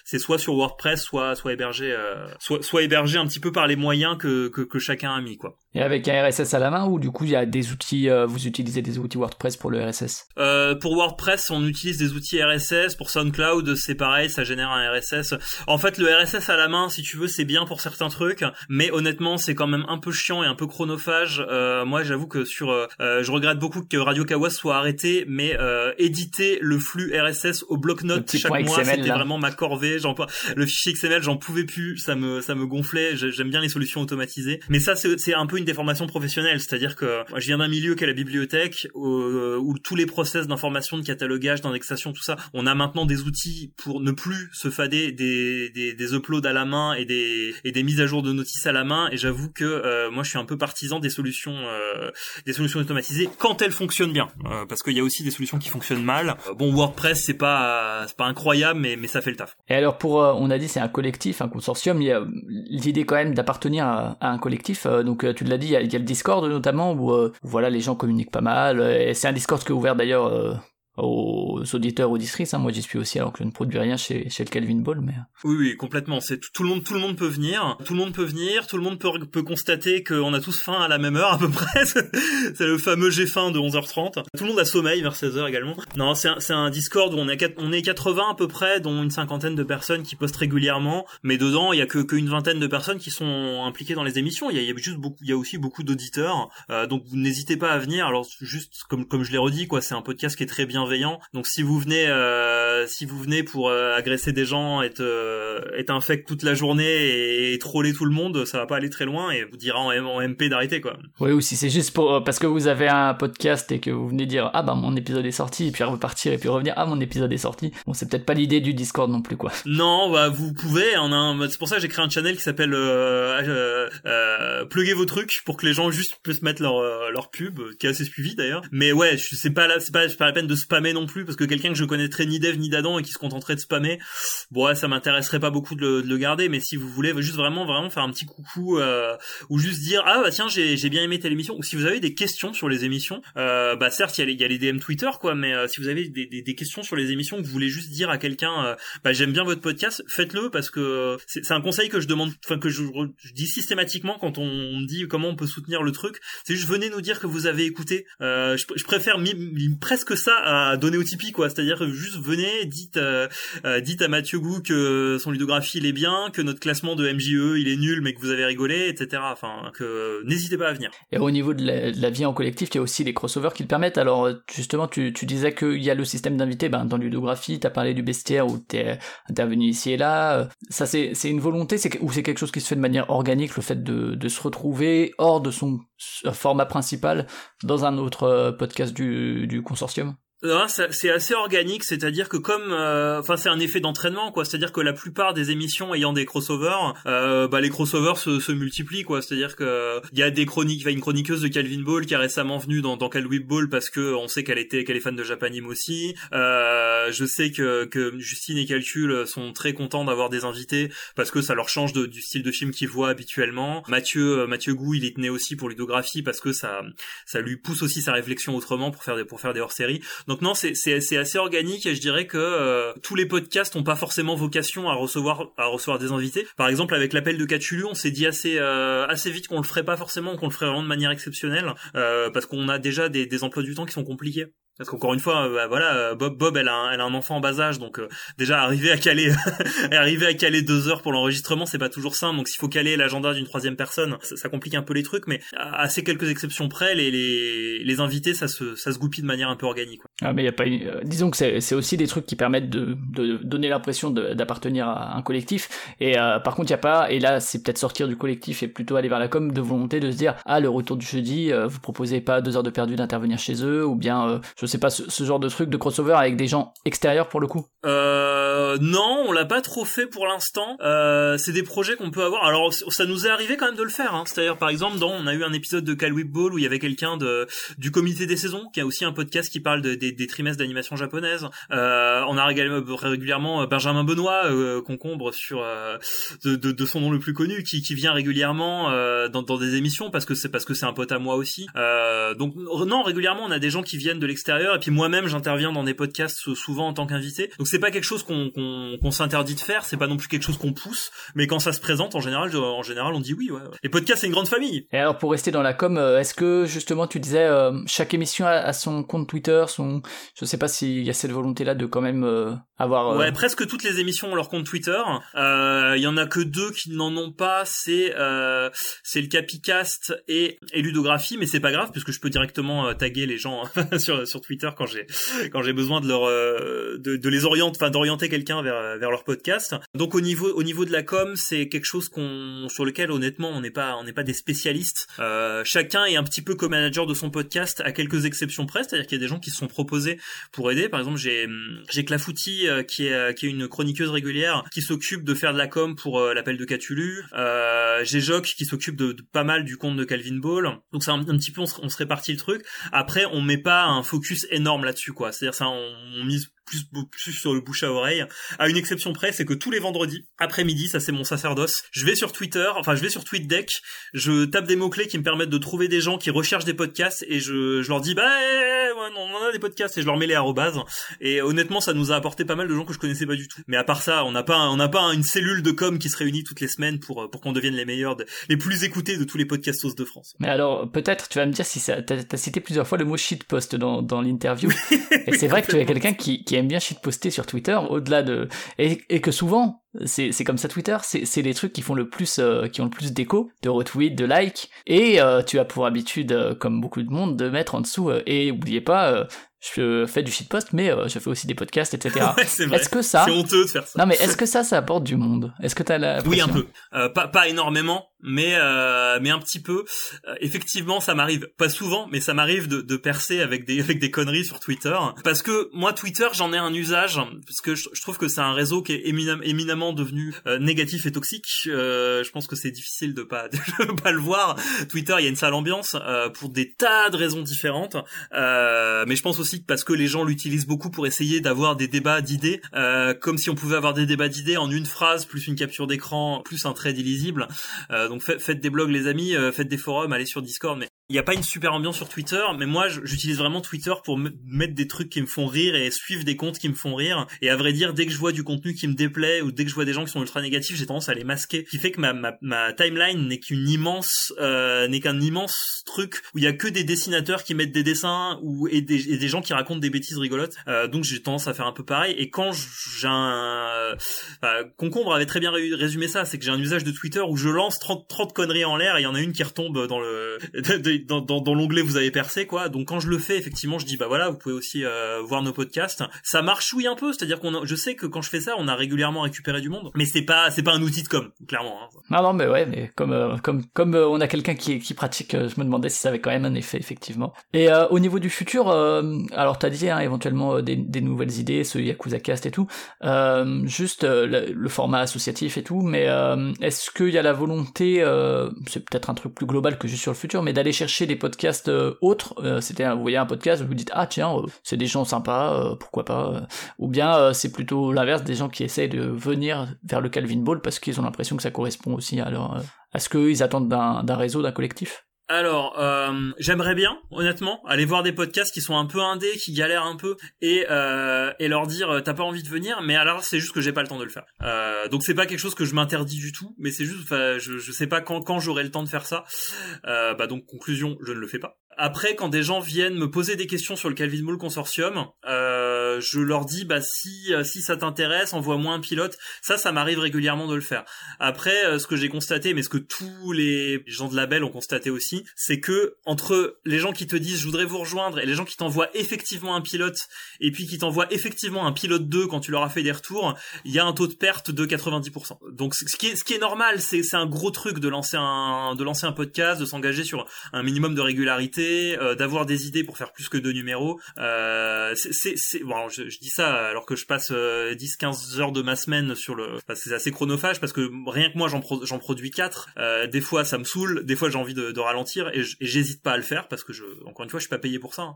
c'est soit sur WordPress, soit soit hébergé, soit soit hébergé un petit peu par les moyens que que, que chacun a mis quoi. Et avec un RSS à la main ou du coup il y a des outils, euh, vous utilisez des outils WordPress pour le RSS euh, Pour WordPress, on utilise des outils RSS. Pour SoundCloud, c'est pareil, ça génère un RSS. En fait, le RSS à la main, si tu veux, c'est bien pour certains trucs, mais honnêtement, c'est quand même un peu chiant et un peu chronophage. Euh, moi, j'avoue que sur, euh, je regrette beaucoup que Radio Kawas soit arrêté, mais éditer le flux RSS au bloc-notes chaque mois, c'était vraiment ma corvée. J'en le fichier XML, j'en pouvais plus, ça me ça me gonflait. J'aime bien les solutions automatisées, mais ça c'est un peu une des formations professionnelles, c'est-à-dire que moi, je viens d'un milieu qu'est la bibliothèque, euh, où, tous les process d'information, de catalogage, d'indexation, tout ça, on a maintenant des outils pour ne plus se fader des, des, des uploads à la main et des, des mises à jour de notices à la main. Et j'avoue que euh, moi, je suis un peu partisan des solutions, euh, des solutions automatisées quand elles fonctionnent bien, parce qu'il y a aussi des solutions qui fonctionnent mal. bon, WordPress, c'est pas, c'est pas incroyable, mais, ça fait le taf. Et alors pour, on a dit, c'est un collectif, un consortium. Il y a l'idée quand même d'appartenir à, un collectif. donc tu l'as dit, il y, a, le Discord notamment où, euh, voilà les gens communiquent pas mal. Et c'est un Discord qui est ouvert d'ailleurs euh, aux auditeurs, auditrices. Hein. Moi, j'y suis aussi alors que je ne produis rien chez, chez le Calvin Ball, mais. Oui, oui, complètement. C'est tout, le monde, tout le monde peut venir. Tout le monde peut venir. Tout le monde peut, peut constater qu'on a tous faim à la même heure à peu près. (laughs) c'est le fameux j'ai faim de 11h30. Tout le monde a sommeil vers 16h également. Non, c'est un, un, Discord où on est, on est 80 à peu près, dont une cinquantaine de personnes qui postent régulièrement. Mais dedans, il y a que qu'une vingtaine de personnes qui sont impliquées dans les émissions. Il y a, y a juste beaucoup, il y a aussi beaucoup d'auditeurs. Euh, donc n'hésitez pas à venir. Alors juste comme comme je l'ai redit, quoi, c'est un podcast qui est très bienveillant. Donc si vous venez, euh, si vous venez pour euh, agresser des gens, être euh, être infect toute la journée et, troller tout le monde, ça va pas aller très loin et vous dira en, MP d'arrêter quoi. Oui, ou si c'est juste pour parce que vous avez un podcast et que vous venez dire ah bah mon épisode est sorti et puis repartir et puis revenir ah mon épisode est sorti. Bon c'est peut-être pas l'idée du Discord non plus quoi. Non, bah vous pouvez. On a c'est pour ça que j'ai créé un channel qui s'appelle euh, pluguer vos trucs pour que les gens juste puissent mettre leur leur pub qui est assez suivi d'ailleurs. Mais ouais, c'est pas là, c'est pas, pas la peine de spammer non plus parce que quelqu'un que je connaîtrais ni dev ni d'Adam et qui se contenterait de spammer, bon ça m'intéresserait pas beaucoup de le, garder, mais si vous voulez juste vraiment vraiment faire un petit coucou euh, ou juste dire ah bah tiens j'ai bien aimé telle émission ou si vous avez des questions sur les émissions, euh, bah certes il y, y a les DM Twitter quoi, mais euh, si vous avez des, des, questions sur les émissions que vous voulez juste dire à quelqu'un bah j'aime bien votre podcast, faites-le parce que c'est un conseil que je demande, enfin que je, dis systématiquement quand on, me dit comment on peut soutenir le truc, c'est juste venez nous dire que vous avez écouté. je, je préfère presque ça à donner au Tipeee quoi. C'est-à-dire juste venez dites euh, euh, dites à Mathieu Gou que son ludographie il est bien que notre classement de MJE il est nul mais que vous avez rigolé etc enfin n'hésitez pas à venir. Et au niveau de la, vie en collectif il y a aussi les crossovers qui le permettent. Alors justement tu, tu disais qu'il y a le système d'invités ben, dans ludographie t'as parlé du bestiaire où t'es intervenu ici et là. Ça c'est c'est une volonté c'est ou c'est quelque chose qui se fait de manière organique le fait de, de se retrouver hors de son format principal dans un autre euh, podcast du, du consortium? C'est assez organique, c'est-à-dire que comme, euh, enfin, c'est un effet d'entraînement, quoi. C'est-à-dire que la plupart des émissions ayant des crossovers, euh, bah, les crossovers se, multiplient, quoi. C'est-à-dire que il y a des chroniques, une chroniqueuse de Calvin Ball qui est récemment venue dans, dans Calvin Ball parce que on sait qu'elle était, qu'elle est fan de Japanim aussi. Euh, je sais que, Justine et Calcul sont très contents d'avoir des invités parce que ça leur change du style de film qu'ils voient habituellement. Mathieu, Mathieu Gou, il y tenait aussi pour ludographie parce que ça, ça lui pousse aussi sa réflexion autrement pour faire des, pour faire des hors-séries. Donc non, c'est assez organique et je dirais que euh, tous les podcasts n'ont pas forcément vocation à recevoir des invités. Par exemple, avec l'appel de Catulu, on s'est dit assez euh, vite qu'on le ferait pas forcément, qu'on le ferait vraiment de manière exceptionnelle, euh, parce qu'on a déjà des, des emplois du temps qui sont compliqués. Parce qu'encore une fois, bah, voilà, Bob, Bob, elle a, un, elle a un enfant en bas âge, donc déjà arriver à caler, (laughs) arriver à caler deux heures pour l'enregistrement, c'est pas toujours simple. Donc s'il faut caler l'agenda d'une troisième personne, ça, complique un peu les trucs. Mais à, ces quelques exceptions près, les, les, les invités, ça se, ça se goupille de manière un peu organique. Ah mais y a pas, euh, disons que c'est aussi des trucs qui permettent de, de donner l'impression d'appartenir à un collectif. Et euh, par contre, il y a pas, et là c'est peut-être sortir du collectif et plutôt aller vers la com, de volonté de se dire ah le retour du jeudi, euh, vous proposez pas deux heures de perdu d'intervenir chez eux, ou bien sais pas, ce, genre de truc de crossover avec des gens extérieurs pour le coup euh, Non, on l'a pas trop fait pour l'instant. Euh, c'est des projets qu'on peut avoir. Alors ça nous est arrivé quand même de le faire. Hein. C'est-à-dire par exemple, dans, on a eu un épisode de Cal Ball où il y avait quelqu'un du comité des saisons qui a aussi un podcast qui parle de, des trimestres d'animation japonaise. Euh, on a régulièrement Benjamin Benoît euh, concombre sur euh, de, de, son nom le plus connu qui, vient régulièrement euh, dans, dans des émissions parce que c'est parce que c'est un pote à moi aussi. Euh, donc non régulièrement on a des gens qui viennent de l'extérieur et puis moi-même j'interviens dans des podcasts souvent en tant qu'invité. Donc c'est pas quelque chose qu'on qu'on s'interdit de faire, c'est pas non plus quelque chose qu'on pousse, mais quand ça se présente en général en général on dit oui ouais. Les podcasts c'est une grande famille. Et alors pour rester dans la com, euh, est-ce que justement tu disais euh, chaque émission a, son compte Twitter, son je sais pas s'il y a cette volonté là de quand même euh, avoir Ouais, presque toutes les émissions ont leur compte Twitter. Il y en a que deux qui n'en ont pas, c'est c'est le Capicast et, et Ludographie, mais c'est pas grave puisque je peux directement taguer les gens (laughs) sur sur Twitter quand j'ai (laughs) quand j'ai besoin de leur de, de les orienter enfin d'orienter quelqu'un vers vers leur podcast. Donc au niveau au niveau de la com, c'est quelque chose qu'on sur lequel honnêtement on n'est pas on n'est pas des spécialistes. Euh, chacun est un petit peu co-manager de son podcast à quelques exceptions près, c'est-à-dire qu'il y a des gens qui se sont proposés pour aider. Par exemple, j'ai j'ai Clafouti euh, qui est qui est une chroniqueuse régulière qui s'occupe de faire de la com pour euh, l'appel de Catulu. Euh, j'ai Joc qui s'occupe de, pas mal du compte de Calvin Ball. Donc c'est un, petit peu on se, on se répartit le truc. Après, on met pas un focus énorme là-dessus quoi. C'est-à-dire ça on, mise plus, plus sur le bouche à oreille. À une exception près, c'est que tous les vendredis, après-midi, ça c'est mon sacerdoce, je vais sur Twitter, enfin je vais sur TweetDeck, je tape des mots-clés qui me permettent de trouver des gens qui recherchent des podcasts et je, je leur dis, bah ouais, on en a des podcasts et je leur mets les arrobases. Et honnêtement, ça nous a apporté pas mal de gens que je connaissais pas du tout. Mais à part ça, on n'a pas, on n'a pas une cellule de com qui se réunit toutes les semaines pour, pour qu'on devienne les meilleurs, les plus écoutés de tous les podcastos de France. Mais alors, peut-être, tu vas me dire si ça, t'as, as cité plusieurs fois le mot shitpost dans, dans l'interview. (laughs) et c'est vrai que tu es quelqu'un qui, qui aime bien shitposter sur Twitter, au-delà de et, et que souvent c'est comme ça Twitter, c'est c'est les trucs qui font le plus euh, qui ont le plus d'écho, de retweets, de likes et euh, tu as pour habitude euh, comme beaucoup de monde de mettre en dessous et oubliez pas je fais du shitpost, mais euh, je fais aussi des podcasts, etc. (laughs) est-ce que ça, c'est honteux de faire ça. Non, mais est-ce que ça, ça apporte du monde? Est-ce que t'as la Oui, un peu. Euh, pas pas énormément, mais euh, mais un petit peu. Euh, effectivement, ça m'arrive pas souvent, mais ça m'arrive de, de percer avec des avec des conneries sur Twitter, parce que moi Twitter, j'en ai un usage parce que je, trouve que c'est un réseau qui est éminemment devenu euh, négatif et toxique. je pense que c'est difficile de pas (laughs) de pas le voir. Twitter, il y a une sale ambiance pour des tas de raisons différentes, mais je pense aussi parce que les gens l'utilisent beaucoup pour essayer d'avoir des débats d'idées, euh, comme si on pouvait avoir des débats d'idées en une phrase, plus une capture d'écran, plus un trait illisible. Euh, donc faites des blogs les amis, euh, faites des forums, allez sur Discord, mais il n'y a pas une super ambiance sur Twitter, mais moi j'utilise vraiment Twitter pour mettre des trucs qui me font rire et suivre des comptes qui me font rire. Et à vrai dire, dès que je vois du contenu qui me déplaît ou dès que je vois des gens qui sont ultra négatifs, j'ai tendance à les masquer. Ce qui fait que ma, timeline n'est qu'une immense, euh, n'est qu'un immense truc où il y a que des dessinateurs qui mettent des dessins ou et des, et des gens qui racontent des bêtises rigolotes. Euh, donc j'ai tendance à faire un peu pareil. Et quand j'ai un, euh, Concombre avait très bien résumé ça, c'est que j'ai un usage de Twitter où je lance 30, 30 conneries en l'air et il y en a une qui retombe dans le (laughs) dans, l'onglet vous avez percé quoi. Donc quand je le fais effectivement, je dis bah voilà, vous pouvez aussi euh, voir nos podcasts. Ça marche oui un peu, c'est-à-dire qu'on je sais que quand je fais ça, on a régulièrement récupéré du monde, mais c'est pas c'est pas un outil de com, clairement. Hein. Non non mais ouais, mais comme euh, comme comme euh, on a quelqu'un qui pratique, je me demandais si ça avait quand même un effet effectivement. Et au niveau du futur, alors t'as dit hein, éventuellement des, des, nouvelles idées, ce Yakuza Cast et tout, juste le, le, format associatif et tout, mais est-ce qu'il y a la volonté, c'est peut-être un truc plus global que juste sur le futur, mais d'aller chercher des podcasts euh, autres. Euh, c'était, vous voyez un podcast, vous vous dites ah tiens, euh, c'est des gens sympas, pourquoi pas. ou bien c'est plutôt l'inverse, des gens qui essayent de venir vers le Calvin Ball parce qu'ils ont l'impression que ça correspond aussi à leur, à ce qu'ils attendent d'un réseau, d'un collectif. Alors, euh, j'aimerais bien, honnêtement, aller voir des podcasts qui sont un peu indés, qui galèrent un peu, et euh, et leur dire euh, t'as pas envie de venir, mais alors c'est juste que j'ai pas le temps de le faire. Euh, donc c'est pas quelque chose que je m'interdis du tout, mais c'est juste, je je sais pas quand quand j'aurai le temps de faire ça. Euh, bah donc conclusion, je ne le fais pas. Après, quand des gens viennent me poser des questions sur le Calvin Ball Consortium, euh, je leur dis bah si si ça t'intéresse, envoie-moi un pilote. Ça, ça m'arrive régulièrement de le faire. Après, ce que j'ai constaté, mais ce que tous les gens de label ont constaté aussi, c'est que entre les gens qui te disent je voudrais vous rejoindre et les gens qui t'envoient effectivement un pilote et puis qui t'envoient effectivement un pilote 2 quand tu leur as fait des retours, il y a un taux de perte de 90%. Donc ce qui est ce qui est normal, c'est c'est un gros truc de lancer un de lancer un podcast, de s'engager sur un minimum de régularité, euh, d'avoir des idées pour faire plus que deux numéros. Euh, c'est c'est je, dis ça alors que je passe 10 euh, 15 heures de ma semaine sur le c'est assez chronophage parce que rien que moi j'en j'en produis 4. Euh, des fois ça me saoule, des fois j'ai envie de, ralentir et j'hésite pas à le faire parce que je encore une fois je suis pas payé pour ça. Hein.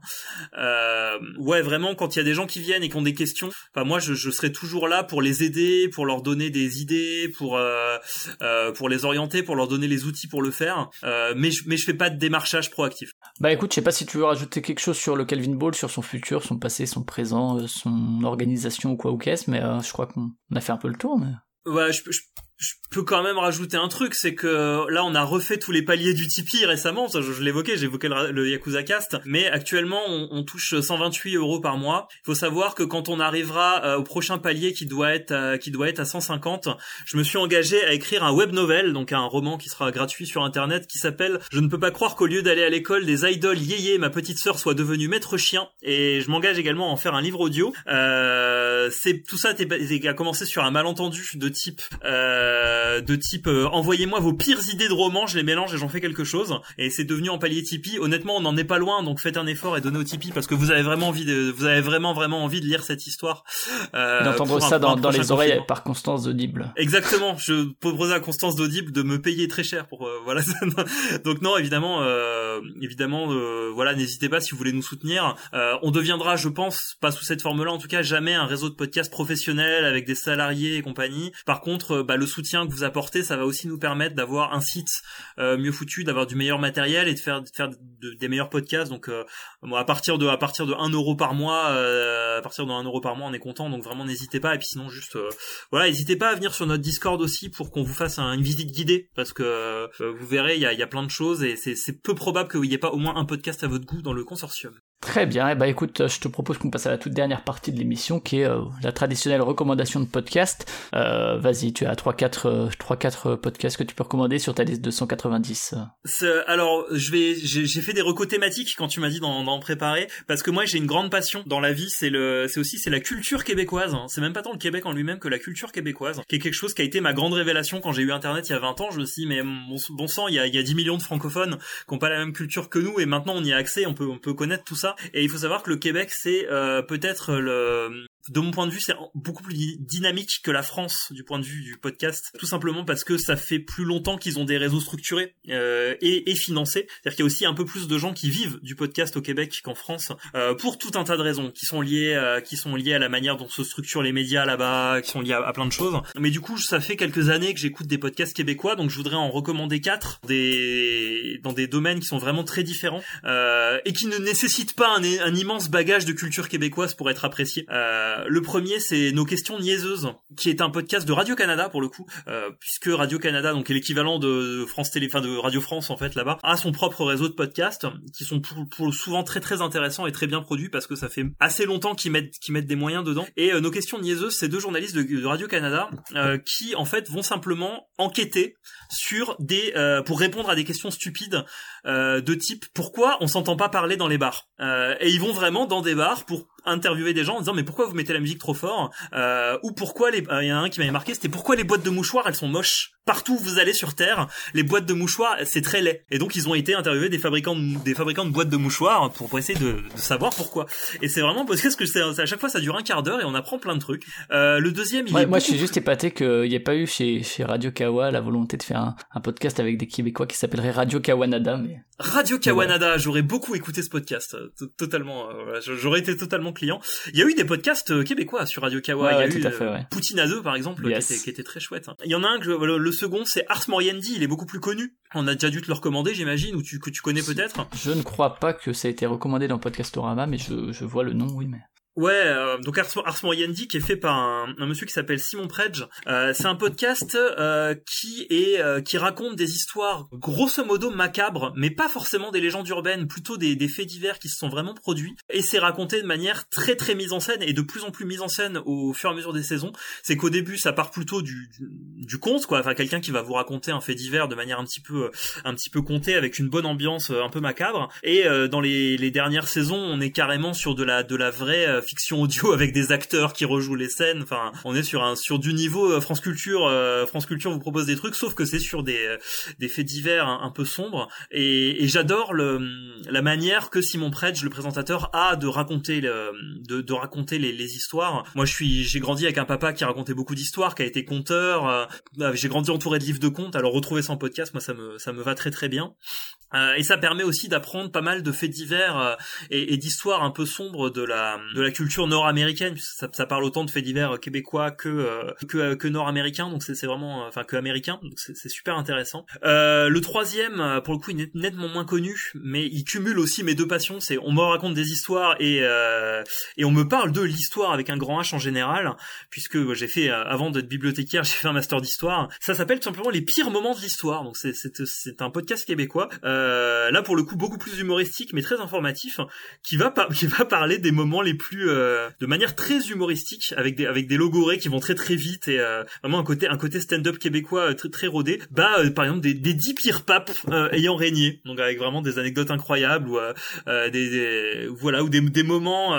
Euh, ouais, vraiment quand il y a des gens qui viennent et qui ont des questions, enfin moi je, serai toujours là pour les aider, pour leur donner des idées, pour pour les orienter, pour leur donner les outils pour le faire. Mais je, mais je fais pas de démarchage proactif. Bah écoute, je sais pas si tu veux rajouter quelque chose sur le Calvin Ball, sur son futur, son passé, son présent, son organisation ou quoi ou qu'est-ce, mais euh, je crois qu'on a fait un peu le tour. Mais... Ouais, je, je, je peux quand même rajouter un truc, c'est que là on a refait tous les paliers du Tipeee récemment, je, l'évoquais, évoqué le, Yakuza Cast, mais actuellement on, touche 128 euros par mois. Il faut savoir que quand on arrivera euh, au prochain palier qui doit être euh, qui doit être à 150, je me suis engagé à écrire un web novel, donc un roman qui sera gratuit sur internet qui s'appelle Je ne peux pas croire qu'au lieu d'aller à l'école des idoles yéyé, ma petite sœur soit devenue maître chien, et je m'engage également à en faire un livre audio. Euh, c'est tout ça a commencé sur un malentendu de type euh, de type euh, envoyez-moi vos pires idées de romans, je les mélange et j'en fais quelque chose. Et c'est devenu en palier Tipeee. Honnêtement, on n'en est pas loin, donc faites un effort et donnez au Tipeee parce que vous avez vraiment envie de, vous avez vraiment vraiment envie de lire cette histoire. Euh, D'entendre ça dans, dans les oreilles par Constance d'Audible. Exactement. Je proposer à Constance d'Audible de me payer très cher pour voilà. (laughs) donc non, évidemment, évidemment, voilà, n'hésitez pas si vous voulez nous soutenir. on deviendra, je pense, pas sous cette forme-là, en tout cas, jamais un réseau de podcasts professionnel avec des salariés et compagnie. Par contre, bah, le soutien que vous apportez, ça va aussi nous permettre d'avoir un site euh, mieux foutu, d'avoir du meilleur matériel et de faire, de faire des meilleurs podcasts. Donc, euh, à partir de à partir de 1 euro par mois, euh, à partir de 1 euro par mois, on est content. Donc vraiment, n'hésitez pas. Et puis sinon, juste voilà, n'hésitez pas à venir sur notre Discord aussi pour qu'on vous fasse une visite guidée parce que vous verrez, il y a, y a plein de choses et c'est peu probable qu'il n'y ait pas au moins un podcast à votre goût dans le consortium. Très bien, eh ben, écoute, je te propose qu'on passe à la toute dernière partie de l'émission qui est la traditionnelle recommandation de podcast. Vas-y, tu as 3-4 3-4 podcasts que tu peux recommander sur ta liste de 190 Alors, j'ai fait des recos thématiques quand tu m'as dit d'en préparer, parce que moi j'ai une grande passion dans la vie, c'est aussi la culture québécoise. Hein. C'est même pas tant le Québec en lui-même que la culture québécoise, qui est quelque chose qui a été ma grande révélation quand j'ai eu Internet il y a 20 ans. Je me suis dit, mais bon, sang, il y a, il y a 10 millions de francophones qui ont pas la même culture que nous, et maintenant on y a accès, on peut, on peut connaître tout ça. Et il faut savoir que le Québec c'est euh, peut-être le de mon point de vue, c'est beaucoup plus dynamique que la France du point de vue du podcast, tout simplement parce que ça fait plus longtemps qu'ils ont des réseaux structurés euh, et, et, financés. C'est-à-dire qu'il y a aussi un peu plus de gens qui vivent du podcast au Québec qu'en France, euh, pour tout un tas de raisons qui sont liées, euh, qui sont liées à la manière dont se structurent les médias là-bas, qui sont liées à, plein de choses. Mais du coup, ça fait quelques années que j'écoute des podcasts québécois, donc je voudrais en recommander quatre, des dans des domaines qui sont vraiment très différents euh, et qui ne nécessitent pas un, immense bagage de culture québécoise pour être appréciés. Euh, euh, le premier, c'est Nos questions niaiseuses, qui est un podcast de Radio Canada pour le coup, euh, puisque Radio Canada, donc l'équivalent de France Télé, enfin de Radio France en fait là-bas, a son propre réseau de podcasts qui sont pour, souvent très très intéressants et très bien produits parce que ça fait assez longtemps qu'ils mettent qu'ils mettent des moyens dedans. Et euh, Nos questions niaiseuses, c'est deux journalistes de, Radio Canada qui en fait vont simplement enquêter sur des pour répondre à des questions stupides de type pourquoi on s'entend pas parler dans les bars? et ils vont vraiment dans des bars pour interviewer des gens en disant mais pourquoi vous mettez la musique trop fort euh, ou pourquoi les euh, il y en a un qui m'avait marqué c'était pourquoi les boîtes de mouchoirs elles sont moches? Partout où vous allez sur terre les boîtes de mouchoirs c'est très laid. Et donc ils ont été interviewés des fabricants de, des fabricants de boîtes de mouchoirs pour, essayer de, de, savoir pourquoi. Et c'est vraiment parce que c'est à chaque fois ça dure un quart d'heure et on apprend plein de trucs. Euh, le deuxième il ouais, moi je suis juste épaté qu'il n'y ait pas eu chez, chez Radio Kawa la volonté de faire un, un podcast avec des Québécois qui s'appellerait Radio Kawanada mais Radio Kawanada j'aurais beaucoup écouté ce podcast totalement j'aurais été totalement client il y a eu des podcasts euh, québécois sur Radio Kawa. il y a eu fait, euh, Poutine à deux, par exemple, qui, était, qui, était, très chouette. Hein. Il y en a un que le, second, c'est Ars Moriendi. Il est beaucoup plus connu. On a déjà dû te le recommander, j'imagine, ou tu, que tu connais peut-être. Je ne crois pas que ça a été recommandé dans Podcastorama, mais je, je vois le nom, oui, mais. Ouais, euh, donc Ars, Moriendi qui est fait par un, un monsieur qui s'appelle Simon Predge. Euh, c'est un podcast euh, qui est euh, qui raconte des histoires grosso modo macabres, mais pas forcément des légendes urbaines, plutôt des, des faits divers qui se sont vraiment produits. Et c'est raconté de manière très très mise en scène et de plus en plus mise en scène au fur et à mesure des saisons. C'est qu'au début ça part plutôt du, du, du conte, quoi. Enfin quelqu'un qui va vous raconter un fait divers de manière un petit peu un petit peu avec une bonne ambiance un peu macabre. Et dans les, les dernières saisons, on est carrément sur de la de la vraie fiction audio (laughs) avec des acteurs qui rejouent les scènes. Enfin, on est sur un sur du niveau euh, France Culture. Euh, France Culture vous propose des trucs, sauf que c'est sur des euh, des faits divers un, peu sombres. Et, et j'adore le la manière que Simon Predge, le présentateur, a de raconter le, de, de raconter les, les histoires. Moi, je suis j'ai grandi avec un papa qui racontait beaucoup d'histoires, qui a été conteur. j'ai grandi entouré de livres de contes. Alors retrouver son podcast, moi, ça me ça me va très très bien. Et ça permet aussi d'apprendre pas mal de faits divers et, et d'histoires un peu sombres de la de la culture nord-américaine puisque ça, parle autant de faits divers québécois que euh, que, que nord-américains donc c'est vraiment enfin que américains donc c'est super intéressant. Le troisième pour le coup il est nettement moins connu mais il cumule aussi mes deux passions c'est on me raconte des histoires et et on me parle de l'histoire avec un grand H en général puisque j'ai fait avant d'être bibliothécaire (laughs) j'ai fait un master d'histoire. Ça s'appelle tout simplement les pires moments de l'histoire donc c'est c'est un podcast québécois euh, là pour le coup beaucoup plus humoristique mais très informatif, qui va (laughs) qui va parler des moments les plus euh, de manière très humoristique avec des avec des logorés qui vont très très vite et euh, vraiment un côté un côté stand-up québécois très très rodé. Bah par exemple des, des dix pires papes ayant régné, donc avec vraiment des anecdotes incroyables ou des, voilà ou des, des moments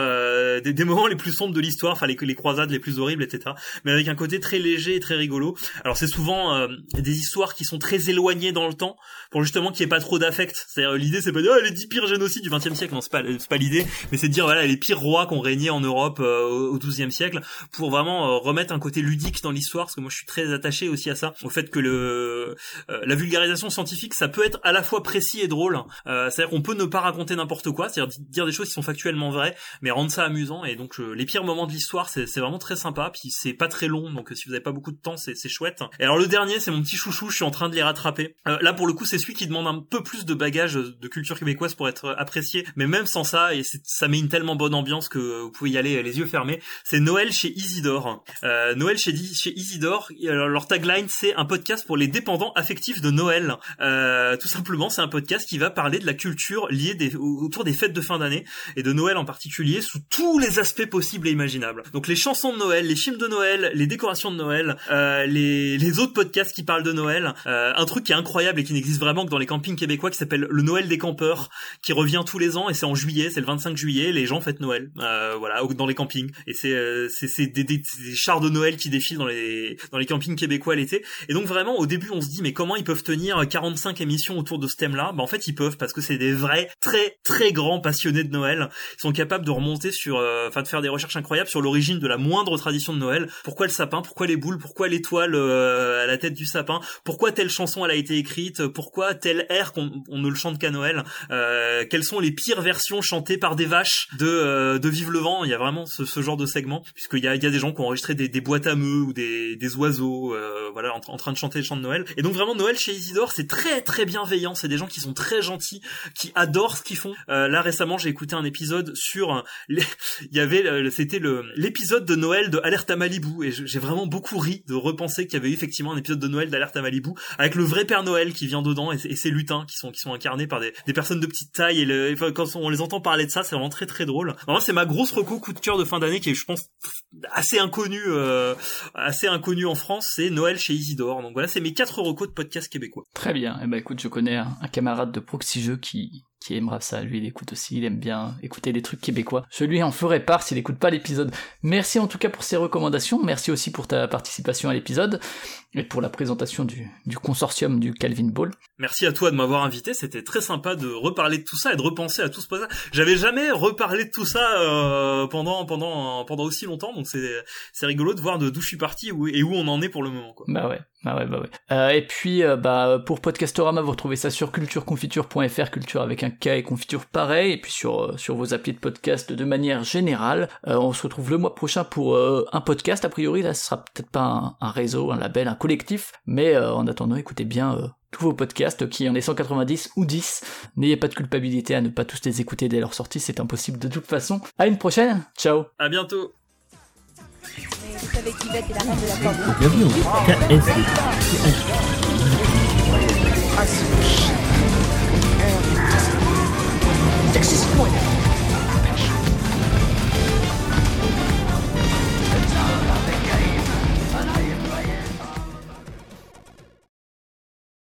des, des, moments les plus sombres de l'histoire, enfin les, les croisades les plus horribles etc. Mais avec un côté très léger et très rigolo. Alors c'est souvent des histoires qui sont très éloignées dans le temps pour justement qu'il n'y ait pas trop d'affect. C'est-à-dire l'idée c'est pas de oh, les dix pires génocides du XXe siècle, non c'est pas c'est pas l'idée, mais c'est de dire voilà les pires rois qu'on en Europe euh, au XIIe siècle pour vraiment euh, remettre un côté ludique dans l'histoire parce que moi je suis très attaché aussi à ça, au fait que le euh, la vulgarisation scientifique ça peut être à la fois précis et drôle. c'est-à-dire qu'on peut ne pas raconter n'importe quoi, c'est-à-dire dire des choses qui sont factuellement vraies, mais rendre ça amusant et donc les pires moments de l'histoire c'est vraiment très sympa puis c'est pas très long donc si vous avez pas beaucoup de temps c'est chouette. Et alors le dernier c'est mon petit chouchou, je suis en train de les rattraper. là pour le coup c'est celui qui demande un peu plus de bagage de culture québécoise pour être apprécié, mais même sans ça, et ça met une tellement bonne ambiance que vous pouvez y aller les yeux fermés. C'est Noël chez Isidore. Euh, Noël chez, chez Isidore, leur tagline c'est un podcast pour les dépendants affectifs de Noël. Euh, tout simplement, c'est un podcast qui va parler de la culture liée des, autour des fêtes de fin d'année et de Noël en particulier sous tous les aspects possibles et imaginables. Donc les chansons de Noël, les films de Noël, les décorations de Noël, euh, les, les autres podcasts qui parlent de Noël. Euh, un truc qui est incroyable et qui n'existe vraiment que dans les campings québécois qui s'appelle le Noël des campeurs qui revient tous les ans et c'est en juillet, c'est le 25 juillet, les gens fêtent Noël, euh, voilà, dans les campings. Et c'est euh, c'est des, des, des, chars de Noël qui défilent dans les dans les campings québécois l'été. Et donc vraiment au début on se dit mais comment ils peuvent tenir 45 émissions autour de ce thème-là? Bah en fait ils peuvent parce que c'est des vrais très très grands passionnés de Noël, ils sont capables de remonter sur, euh, enfin de faire des recherches incroyables sur l'origine de la moindre tradition de Noël, pourquoi le sapin, pourquoi les boules, pourquoi l'étoile euh, à la tête du sapin, pourquoi telle chanson elle a été écrite, pourquoi tel air qu'on on ne le chante qu'à Noël? Euh, quelles sont les pires versions chantées par des vaches de euh, de Vive le Il y a vraiment ce, ce genre de segment puisqu'il y a y a des gens qui ont enregistré des, boîtes à meux ou des, des oiseaux euh, voilà en, en, train de chanter les chants de Noël. Et donc vraiment Noël chez Isidore c'est très très bienveillant. C'est des gens qui sont très gentils, qui adorent ce qu'ils font. Euh, là récemment j'ai écouté un épisode sur (laughs) les... il y avait c'était le l'épisode de Noël de Alerte à Malibu et j'ai vraiment beaucoup ri de repenser qu'il y avait eu effectivement un épisode de Noël d'Alerte à Malibu avec le vrai Père Noël qui vient dedans et, et ces lutins qui sont qui sont incarnés par des, des personnes de petite taille et le, enfin, quand on les entend parler de ça, c'est vraiment très très drôle. Vraiment, c'est ma grosse reco coup de cœur de fin d'année qui est, je pense, assez inconnu, euh, assez inconnu en France. C'est Noël chez Isidore. Donc voilà, c'est mes quatre recos de podcast québécois. Très bien. Et eh ben écoute, je connais un, un camarade de Proxy Jeux qui qui aimera ça. Lui, il écoute aussi, il aime bien écouter des trucs québécois. Je lui en ferai part s'il écoute pas l'épisode. Merci en tout cas pour ces recommandations. Merci aussi pour ta participation à l'épisode et pour la présentation du, du, consortium du Calvin Ball. Merci à toi de m'avoir invité. C'était très sympa de reparler de tout ça et de repenser à tout ce projet. J'avais jamais reparlé de tout ça euh, pendant pendant pendant aussi longtemps, donc c'est c'est rigolo de voir d'où je suis parti et où, on en est pour le moment. Quoi. Bah ouais. Bah ouais, bah ouais. Euh, et puis, euh, bah, pour Podcastorama, vous retrouvez ça sur cultureconfiture.fr, culture avec un K et confiture pareil, et puis sur, euh, sur vos applis de podcast de manière générale. Euh, on se retrouve le mois prochain pour un podcast, a priori, là, ce sera peut-être pas un, un, réseau, un label, un collectif, mais en attendant, écoutez bien tous vos podcasts, qu'il y en ait 190 ou 10. N'ayez pas de culpabilité à ne pas tous les écouter dès leur sortie, c'est impossible de toute façon. À une prochaine, ciao À bientôt Vous savez qu'Yvette est la reine de la pop. Bienvenue au KSD. Texas Point.